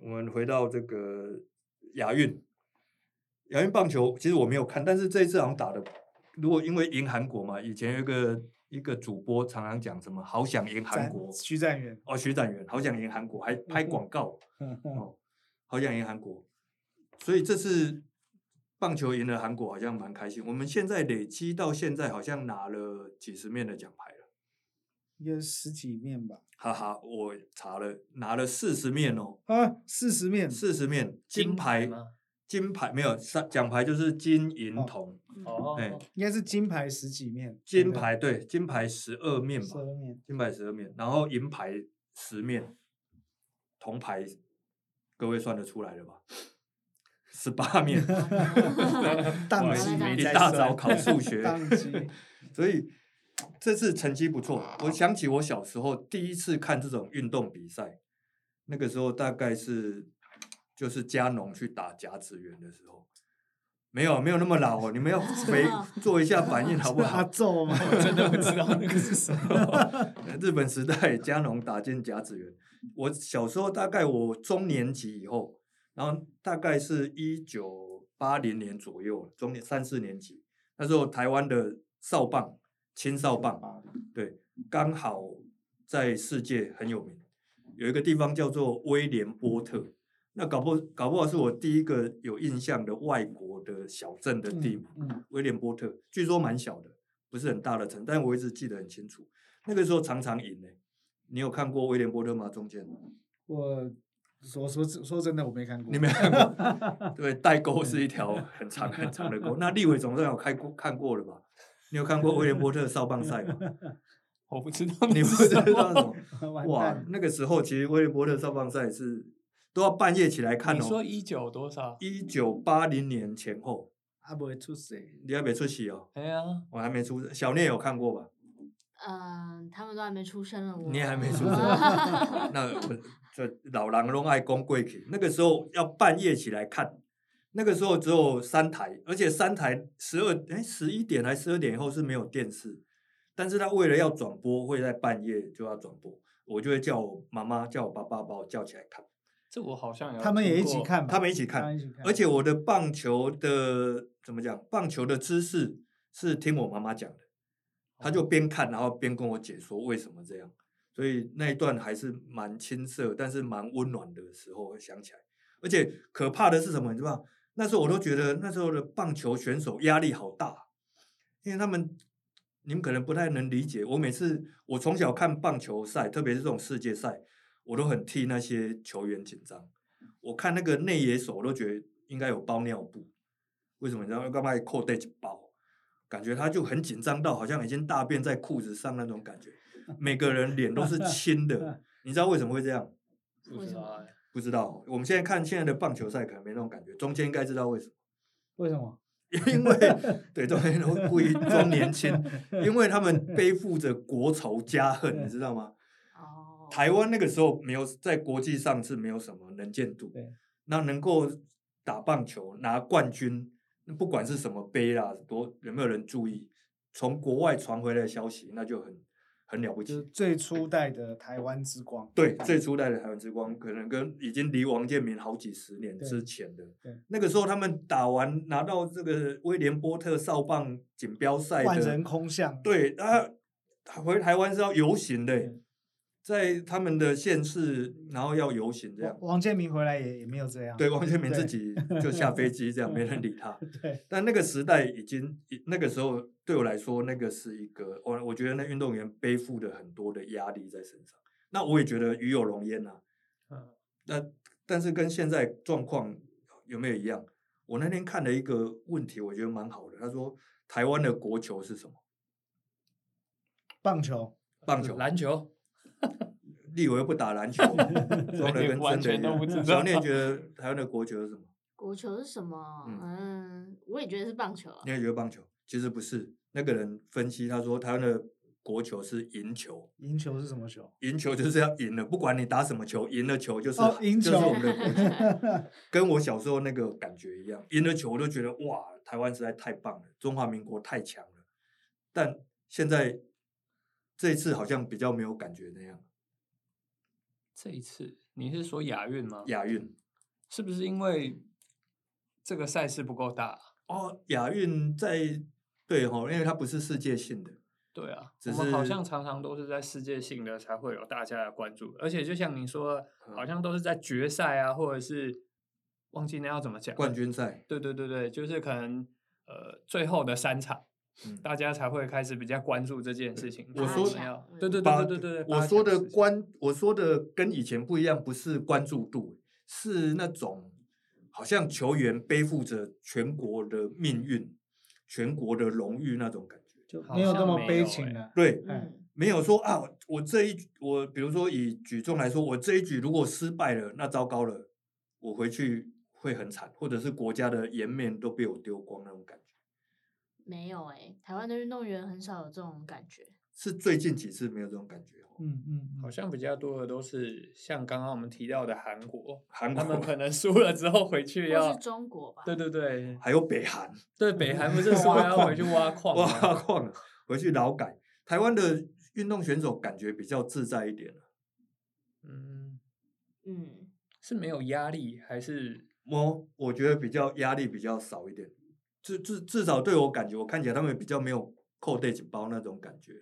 我们回到这个亚运，亚运棒球其实我没有看，但是这一次好像打的，如果因为赢韩国嘛，以前有一个一个主播常常讲什么，好想赢韩国徐展元，哦，徐展元好想赢韩国，还拍广告哦，好想赢韩国，所以这次棒球赢了韩国，好像蛮开心。我们现在累积到现在好像拿了几十面的奖牌了。应该十几面吧？哈哈，我查了，拿了四十面哦，啊，四十面，四十面金牌，吗？金牌没有三奖牌就是金银哦铜，嗯哦，哎应该是金牌十几面，金牌对，金牌十二面吧十，二面，金牌十二面，然后银牌十面，铜牌各位算得出来了吧？十八面，当机没一大早考数学，当机，所以这次成绩不错。我想起我小时候第一次看这种运动比赛，那个时候大概是就是加农去打甲子园的时候，没有没有那么老哦，你们要回做一下反应好不阿好？宙吗？我真的不知道那个是什么。日本时代加农打进甲子园，我小时候大概我中年级以后，然后大概是一九八零年左右，中年三四年级，那时候台湾的少棒青少棒。对，刚好在世界很有名，有一个地方叫做威廉波特，那搞不搞不好是我第一个有印象的外国的小镇的地名。嗯，威廉波特据说蛮小的，不是很大的城，但我一直记得很清楚。那个时候常常赢呢、你有看过威廉波特吗？中间我说说说真的，我没看过。你没看过？对，代沟是一条很长很长的沟。那立伟总算有开过看过了吧？你有看过威廉波特少棒赛吗？我不知道你不知道 哇，那个时候其实威廉波特少棒赛是都要半夜起来看哦。你说一九多少？一九八零年前后，还没出世？你还没出席哦，哎呀，我还没出生。小聂有看过吧？嗯，他们都还没出生了，我你也还没出生，那我这老狼拢爱公贵去。那个时候要半夜起来看，那个时候只有三台，而且三台十二哎十一点还十二点以后是没有电视，但是他为了要转播，会在半夜就要转播，我就会叫我妈妈叫我爸爸把我叫起来看，这我好像有。他们也一起。看，他们一起看他们一起看，而且我的棒球的怎么讲，棒球的知识是听我妈妈讲的。他就边看，然后边跟我解说为什么这样，所以那一段还是蛮青涩，但是蛮温暖的时候会想起来。而且可怕的是什么？你知道？那时候我都觉得那时候的棒球选手压力好大，因为他们你们可能不太能理解。我每次我从小看棒球赛，特别是这种世界赛，我都很替那些球员紧张。我看那个内野手，我都觉得应该有包尿布。为什么？你知道干嘛扣带几包？感觉他就很紧张到好像已经大便在裤子上那种感觉，每个人脸都是青的，你知道为什么会这样？不知道哎。不知道。我们现在看现在的棒球赛可能没那种感觉，中间应该知道为什么，为什么？因为 对，中间都故意装年轻，因为他们背负着国仇家恨，你知道吗？哦，台湾那个时候没有在国际上是没有什么能见度，对，那能够打棒球拿冠军，不管是什么杯啦，多有没有人注意？从国外传回来的消息，那就很很了不起。就是最初代的台湾之光。对，最初代的台湾之光，可能跟已经离王建民好几十年之前的。对，那个时候他们打完拿到这个威廉波特少棒锦标赛的万人空巷。对，啊，回台湾是要游行的。对在他们的县市，然后要游行这样。王建民回来也也没有这样。对，王建民自己就下飞机这样，没人理 他。对。但那个时代已经，那个时候对我来说，那个是一个我我觉得那运动员背负的很多的压力在身上。那我也觉得与有荣焉呐。嗯。那但是跟现在状况有没有一样？我那天看了一个问题，我觉得蛮好的。他说台湾的国球是什么？棒球。棒球。篮球。立委不打篮球，装的跟完全都不知道。小念觉 得台湾的国球是什么？国球是什么？嗯，嗯，我也觉得是棒球啊。你也觉得棒球？其实不是。那个人分析，他说台湾的国球是赢球。赢球是什么球？赢球就是要赢了，不管你打什么球，赢了球就是哦，赢球。就是我们的国球。跟我小时候那个感觉一样，赢了球我都觉得哇，台湾实在太棒了，中华民国太强了。但现在这一次好像比较没有感觉那样。这一次你是说亚运吗？亚运是不是因为这个赛事不够大？哦，亚运在对吼，因为它不是世界性的。对啊，我们好像常常都是在世界性的才会有大家的关注，而且就像你说，好像都是在决赛啊，或者是忘记那要怎么讲冠军赛。对对对对，就是可能呃最后的三场。嗯、大家才会开始比较关注这件事情。我说，对对对对对对，我说的关，我说的跟以前不一样，不是关注度，是那种好像球员背负着全国的命运、全国的荣誉那种感觉，就没有那么悲情了。对，嗯、没有说啊，我这一我比如说以举重来说，我这一举如果失败了，那糟糕了，我回去会很惨，或者是国家的颜面都被我丢光那种感觉。没有哎、欸，台湾的运动员很少有这种感觉。是最近几次没有这种感觉。嗯嗯，好像比较多的都是像刚刚我们提到的韩国，韩国他们可能输了之后回去 要。是中国吧？对对对，还有北韩。对，北韩不是说要回去挖矿？挖矿，回去劳改。台湾的运动选手感觉比较自在一点。嗯嗯，是没有压力还是？我我觉得比较压力比较少一点。至至至少对我感觉，我看起来他们比较没有扣带紧包那种感觉。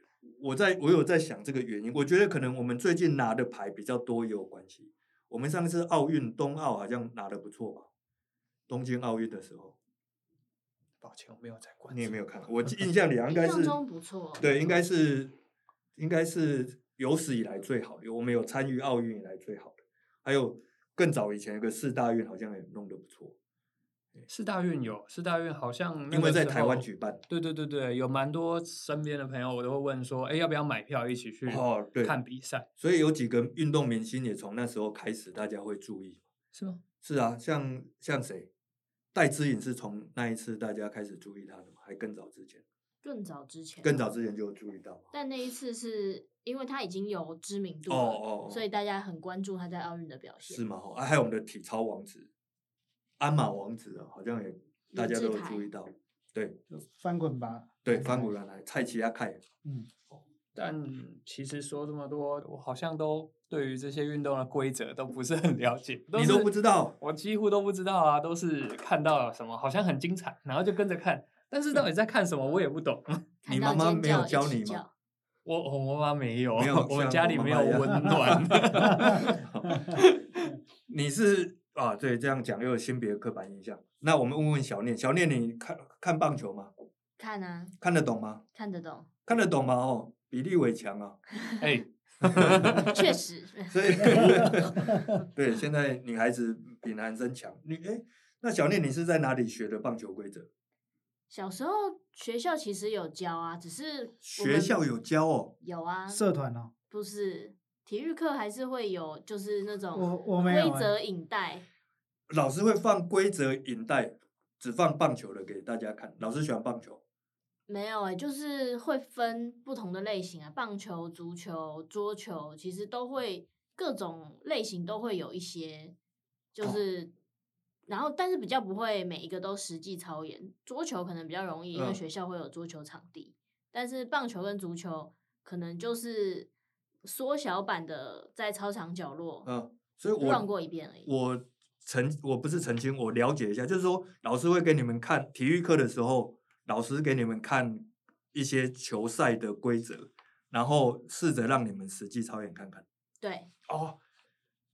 我在我有在想这个原因，我觉得可能我们最近拿的牌比较多也有关系。我们上次奥运冬奥好像拿的不错吧？东京奥运的时候，抱歉我没有在关注，你也没有看，我 印象里应该是印象中不错，对，应该是应该是有史以来最好的，我们有参与奥运以来最好的。还有更早以前有个四大运好像也弄得不错。世大运有四大运，好像因为在台湾举办，对对对对，有蛮多身边的朋友，我都会问说，哎，要不要买票一起去哦？对，看比赛。所以有几个运动明星也从那时候开始，大家会注意，是吗？是啊，像像谁？戴资颖是从那一次大家开始注意他的吗？还更早之前？更早之前？更早之前就有注意到。但那一次是因为他已经有知名度了，哦哦哦，所以大家很关注他在奥运的表现。是吗？啊，还有我们的体操王子，鞍马王子啊，好像也。大家都有注意到，对，翻滚吧，对，翻滚吧，来，蔡奇亚凯，嗯，但其实说这么多，我好像都对于这些运动的规则都不是很了解，你都不知道，我几乎都不知道啊，都是看到了什么，好像很精彩，然后就跟着看，但是到底在看什么，我也不懂。你妈妈没有教你吗？我我妈妈没有，没有，我们家里没有温暖。你是？啊，对，这样讲又有性别刻板印象。那我们问问小念，小念，你看看棒球吗？看啊。看得懂吗？看得懂。看得懂吗？哦，比立伟强啊。哎 确实。所以，对，现在女孩子比男生强。你哎，那小念，你是在哪里学的棒球规则？小时候学校其实有教啊，只是学校有教哦。有啊。社团哦。不是。体育课还是会有，就是那种我我没有规则影带，老师会放规则影带，只放棒球的给大家看。老师喜欢棒球？没有哎、欸，就是会分不同的类型啊，棒球、足球、桌球，其实都会各种类型都会有一些，就是。哦然后，但是比较不会每一个都实际操演。桌球可能比较容易，因为学校会有桌球场地。嗯、但是棒球跟足球可能就是缩小版的，在操场角落，嗯，所以我转过一遍而已。我澄我不是澄清，我了解一下，就是说老师会给你们看体育课的时候，老师给你们看一些球赛的规则，然后试着让你们实际操演看看。对，哦，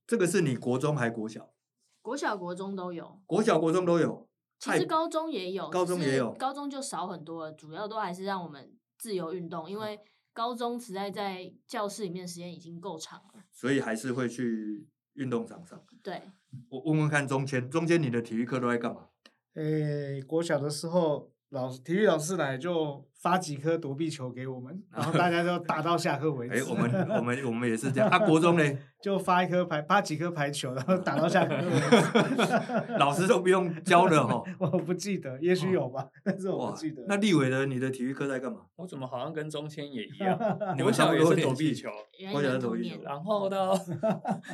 这个是你国中还国小？国小、国中都有，国小、国中都有，其实高中也有，高中也有，高中就少很多了。主要都还是让我们自由运动，因为高中实在在教室里面时间已经够长了，所以还是会去运动场上。对，我问问看中间，中间你的体育课都在干嘛？诶，国小的时候。老师体育老师来就发几颗躲避球给我们，然后大家就打到下课为止。哎、欸，我们我们我们也是这样。啊，国中呢？就发一颗排，发几颗排球，然后打到下课为止。老师都不用教的哦。我不记得，也许有吧，哦、但是我不记得。那立伟的你的体育课在干嘛？我怎么好像跟中谦也一样？你们小也是躲避球，我小是躲避球。然后到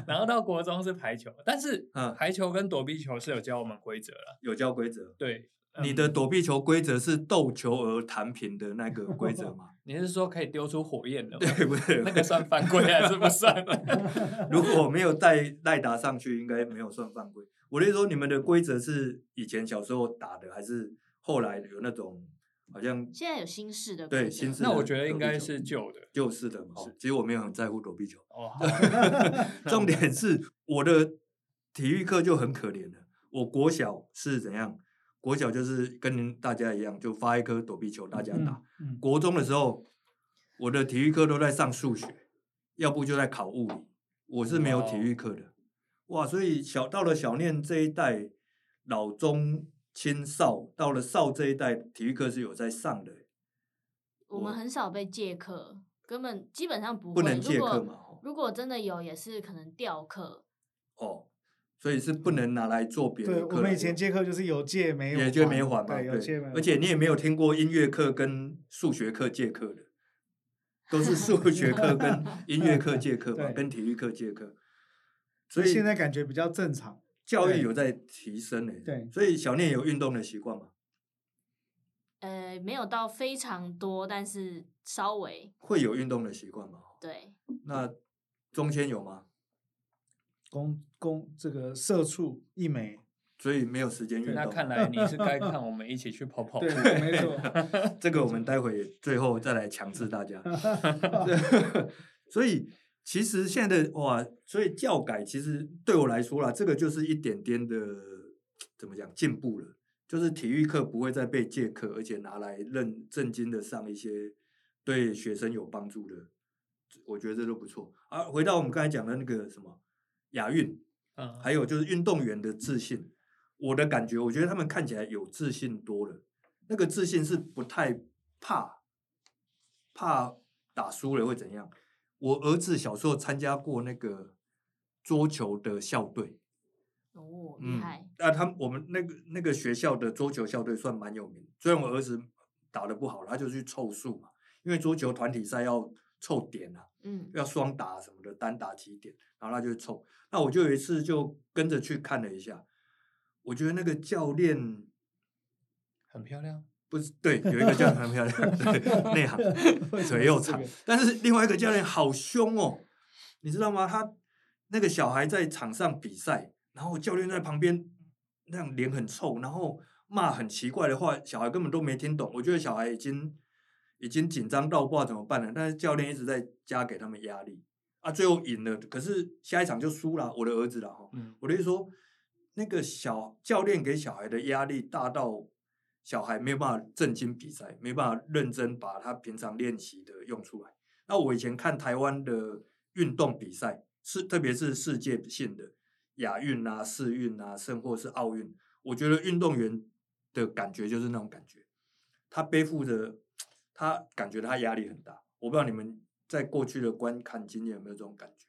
然后到国中是排球，但是排球跟躲避球是有教我们规则了，有教规则。对。你的躲避球规则是斗球而弹平的那个规则 吗？你是说可以丢出火焰的吗？对不对？那个算犯规还是不算？如果没有带赖打上去，应该没有算犯规。我的意思说，你们的规则是以前小时候打的，还是后来有那种好像？现在有新式的。对，新式。那我觉得应该是旧的，旧式的嘛。其实我没有很在乎躲避球。哦。重点是我的体育课就很可怜了。我国小是怎样？国小就是跟大家一样，就发一颗躲避球，大家打。嗯嗯、国中的时候，我的体育课都在上数学，要不就在考物理。我是没有体育课的，哇，哇！所以小到了小念这一代，老中青少到了少这一代，体育课是有在上的。我们很少被借课，根本基本上不会。不能借课嘛？如果，如果真的有，也是可能调课。哦。所以是不能拿来做别的课。对，我们以前借课就是有借没有还，也就没还嘛。对，有借没有。而且你也没有听过音乐课跟数学课借课的，都是数学课跟 音乐课借课嘛，跟体育课借课。所以现在感觉比较正常，教育有在提升呢。对，所以小念有运动的习惯吗？呃，没有到非常多，但是稍微会有运动的习惯吗？对。那中间有吗？公公这个社畜一枚，所以没有时间运动。那看来你是该看我们一起去跑跑步。对，没错。这个我们待会最后再来强制大家。所以其实现在的哇，所以教改其实对我来说啦，这个就是一点点的怎么讲进步了。就是体育课不会再被借课，而且拿来认正经的上一些对学生有帮助的，我觉得这都不错。啊，回到我们刚才讲的那个什么。亚运，嗯，还有就是运动员的自信，我的感觉，我觉得他们看起来有自信多了。那个自信是不太怕，怕打输了会怎样？我儿子小时候参加过那个桌球的校队，哦，厉害！那、嗯啊、他们我们那个那个学校的桌球校队算蛮有名。虽然我儿子打的不好，他就去凑数嘛，因为桌球团体赛要凑点啊，嗯，要双打什么的，单打几点。然后他就臭，那我就有一次就跟着去看了一下，我觉得那个教练很漂亮，不是对，有一个教练很漂亮，对，内行，腿又长，但是另外一个教练好凶哦，你知道吗？他那个小孩在场上比赛，然后教练在旁边那样脸很臭，然后骂很奇怪的话，小孩根本都没听懂。我觉得小孩已经已经紧张到不知道怎么办了，但是教练一直在加给他们压力。啊，最后赢了，可是下一场就输了，我的儿子了哈。嗯、我的意思说，那个小教练给小孩的压力大到小孩没有办法正经比赛，没办法认真把他平常练习的用出来。那我以前看台湾的运动比赛，是特别是世界性的亚运啊、世运啊，甚或是奥运，我觉得运动员的感觉就是那种感觉，他背负着，他感觉他压力很大。我不知道你们。在过去的观看经验有没有这种感觉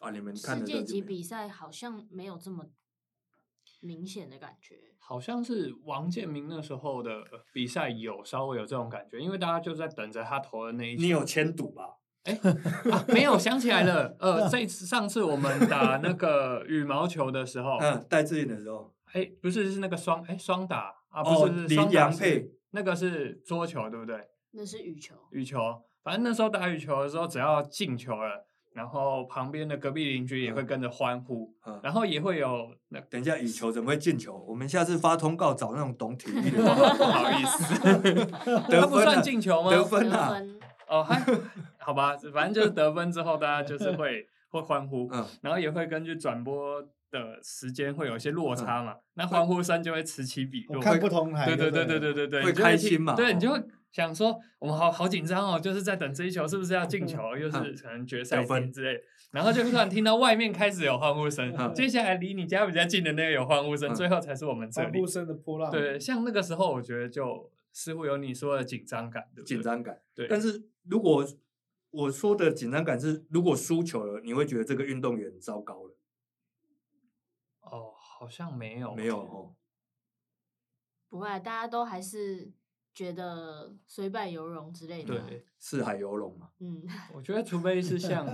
啊？你们看的世界级比赛好像没有这么明显的感觉。好像是王建民那时候的比赛有稍微有这种感觉，因为大家就在等着他投的那一。你有签赌吧？哎、啊，没有想起来了。呃，这次上次我们打那个羽毛球的时候，嗯，戴志颖的时候，哎，不是是那个双哎双打啊，不是，哦、是双打配，那个是桌球对不对？那是羽球。羽球，反正那时候打羽球的时候，只要进球了，然后旁边的隔壁邻居也会跟着欢呼，嗯嗯、然后也会有 那等一下羽球怎么会进球？我们下次发通告找那种懂体育的，不好意思，他不算进球吗？得分啊。哦，还好吧，反正就是得分之后，大家就是会会欢呼，嗯，然后也会根据转播的时间会有一些落差嘛，嗯、那欢呼声就会此起彼落，看不同台，对对对对对对对，会开心嘛？对，你就会想说，我们好好紧张哦，就是在等这一球是不是要进球，嗯、又是可能决赛分之类，然后就突然听到外面开始有欢呼声，嗯、接下来离你家比较近的那个有欢呼声，嗯、最后才是我们这里欢呼声的波浪。对，像那个时候，我觉得就似乎有你说的紧张感，对不对？紧张感，对，但是如果。我说的紧张感是，如果输球了，你会觉得这个运动员糟糕了。哦，好像没有，没有哦。不会，大家都还是觉得虽败犹荣之类的。对，四海游龙嘛。嗯 我觉得除非是像，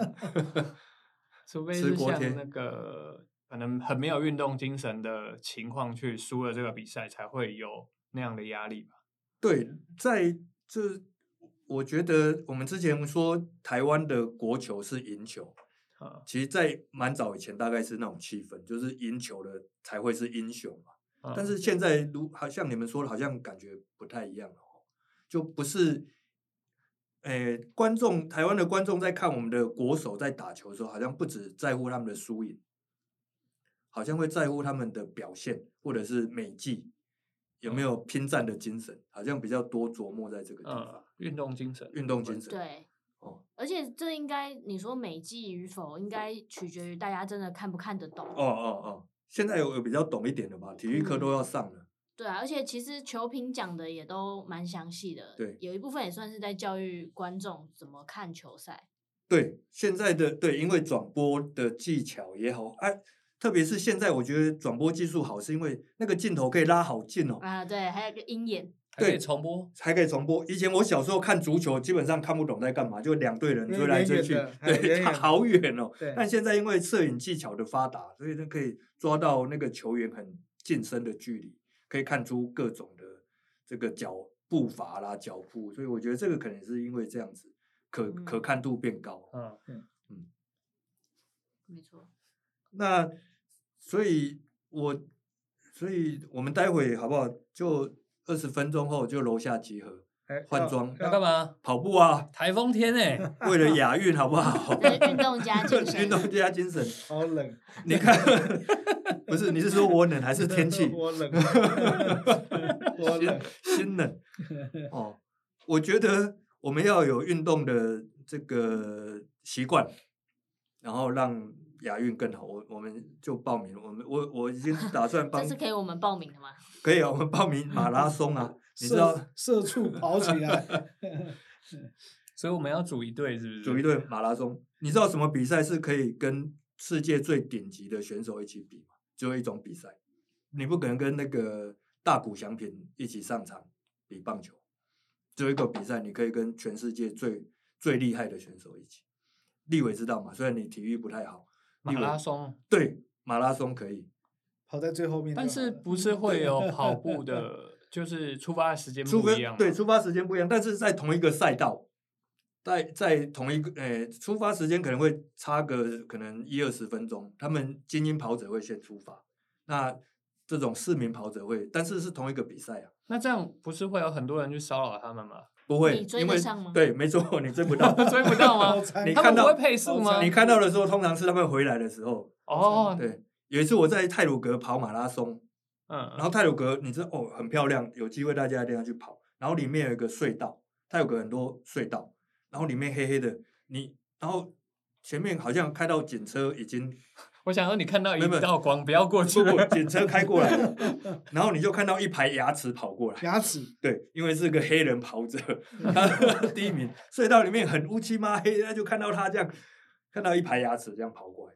除非是像那个可能很没有运动精神的情况去输了这个比赛，才会有那样的压力吧。对，在这。我觉得我们之前说台湾的国球是赢球，啊，其实，在蛮早以前大概是那种气氛，就是赢球的才会是英雄嘛。啊、但是现在如好像你们说的，好像感觉不太一样了，就不是，诶，观众台湾的观众在看我们的国手在打球的时候，好像不只在乎他们的输赢，好像会在乎他们的表现或者是美技。有没有拼战的精神？好像比较多琢磨在这个地方。运、嗯、动精神，运动精神。对，哦，而且这应该你说美技与否，应该取决于大家真的看不看得懂。哦哦哦，现在有有比较懂一点的吧？体育课都要上了、嗯。对啊，而且其实球评讲的也都蛮详细的。对，有一部分也算是在教育观众怎么看球赛。对，现在的对，因为转播的技巧也好，哎。特别是现在，我觉得转播技术好，是因为那个镜头可以拉好近哦。啊，对，还有个鹰眼，还可以重播，还可以重播。以前我小时候看足球，基本上看不懂在干嘛，就两队人追来追去，对，好远哦。但现在因为摄影技巧的发达，所以它可以抓到那个球员很近身的距离，可以看出各种的这个脚步伐啦、脚步，所以我觉得这个可能是因为这样子，可可看度变高。嗯嗯嗯，没错。那。所以我，所以我们待会好不好？就二十分钟后就楼下集合，换装要干嘛？跑步啊！台风天哎，为了亚运好不好？运动加精神，运动加精神。好冷，你看，不是？你是说我冷还是天气？我冷，我冷，心冷。哦，我觉得我们要有运动的这个习惯，然后让。亚运更好，我我们就报名。我们我我已经打算报。这是可以我们报名的吗？可以啊，我们报名马拉松啊，你知道？社畜跑起来。所以我们要组一队，是不是？组一队马拉松。你知道什么比赛是可以跟世界最顶级的选手一起比吗？只有一种比赛，你不可能跟那个大谷翔平一起上场比棒球。只有一个比赛，你可以跟全世界最最厉害的选手一起。立伟知道吗？虽然你体育不太好。马拉松对，马拉松可以跑在最后面，但是不是会有跑步 的，就是出发的时间不一样？对，出发时间不一样，但是在同一个赛道，在在同一个诶、欸，出发时间可能会差个可能一二十分钟。他们精英跑者会先出发，那这种市民跑者会，但是是同一个比赛啊。那这样不是会有很多人去骚扰他们吗？不会，你追得上吗？对，没错，你追不到，追不到吗？你看到会配速吗？你看到的时候，通常是他们回来的时候。哦，对，有一次我在泰鲁格跑马拉松，嗯，然后泰鲁格，你知道哦，很漂亮，有机会大家一定要去跑。然后里面有一个隧道，太鲁阁很多隧道，然后里面黑黑的，你，然后前面好像开到警车已经。我想说，你看到一道光，不要过去。警车开过来，然后你就看到一排牙齿跑过来。牙齿，对，因为是个黑人跑者，他第一名。隧道里面很乌漆嘛黑，那就看到他这样，看到一排牙齿这样跑过来，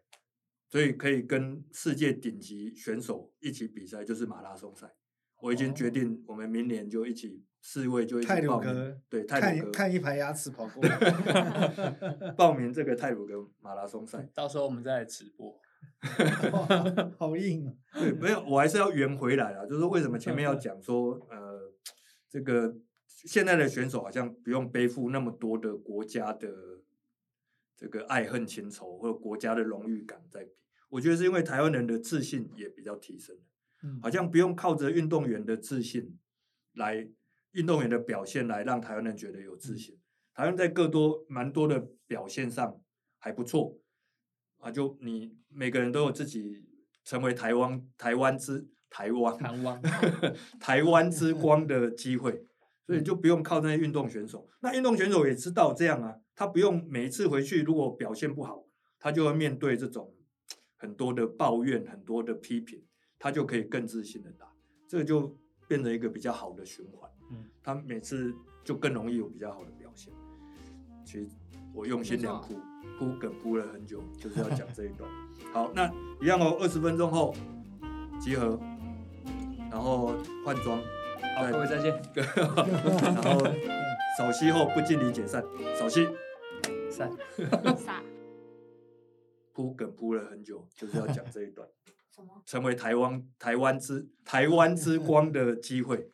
所以可以跟世界顶级选手一起比赛，就是马拉松赛。我已经决定，我们明年就一起四位就一起报名。对，泰鲁阁看看一排牙齿跑过 报名这个泰鲁阁马拉松赛，到时候我们再来直播。好硬啊！对，没有，我还是要圆回来了。就是为什么前面要讲说，呃，这个现在的选手好像不用背负那么多的国家的这个爱恨情仇，或者国家的荣誉感在比。我觉得是因为台湾人的自信也比较提升，好像不用靠着运动员的自信来运动员的表现来让台湾人觉得有自信。台湾在各多蛮多的表现上还不错。啊，就你每个人都有自己成为台湾台湾之台湾台湾 台湾之光 的机会，所以就不用靠那些运动选手。那运动选手也知道这样啊，他不用每一次回去如果表现不好，他就会面对这种很多的抱怨、很多的批评，他就可以更自信的打，这个就变成一个比较好的循环。嗯，他每次就更容易有比较好的表现。其实我用心良苦。铺梗铺了很久，就是要讲这一段。好，那一样哦，二十分钟后集合，然后换装。好，各位再见。然后扫息后不敬礼解散，扫息 散。铺梗铺了很久，就是要讲这一段。什么？成为台湾台湾之台湾之光的机会。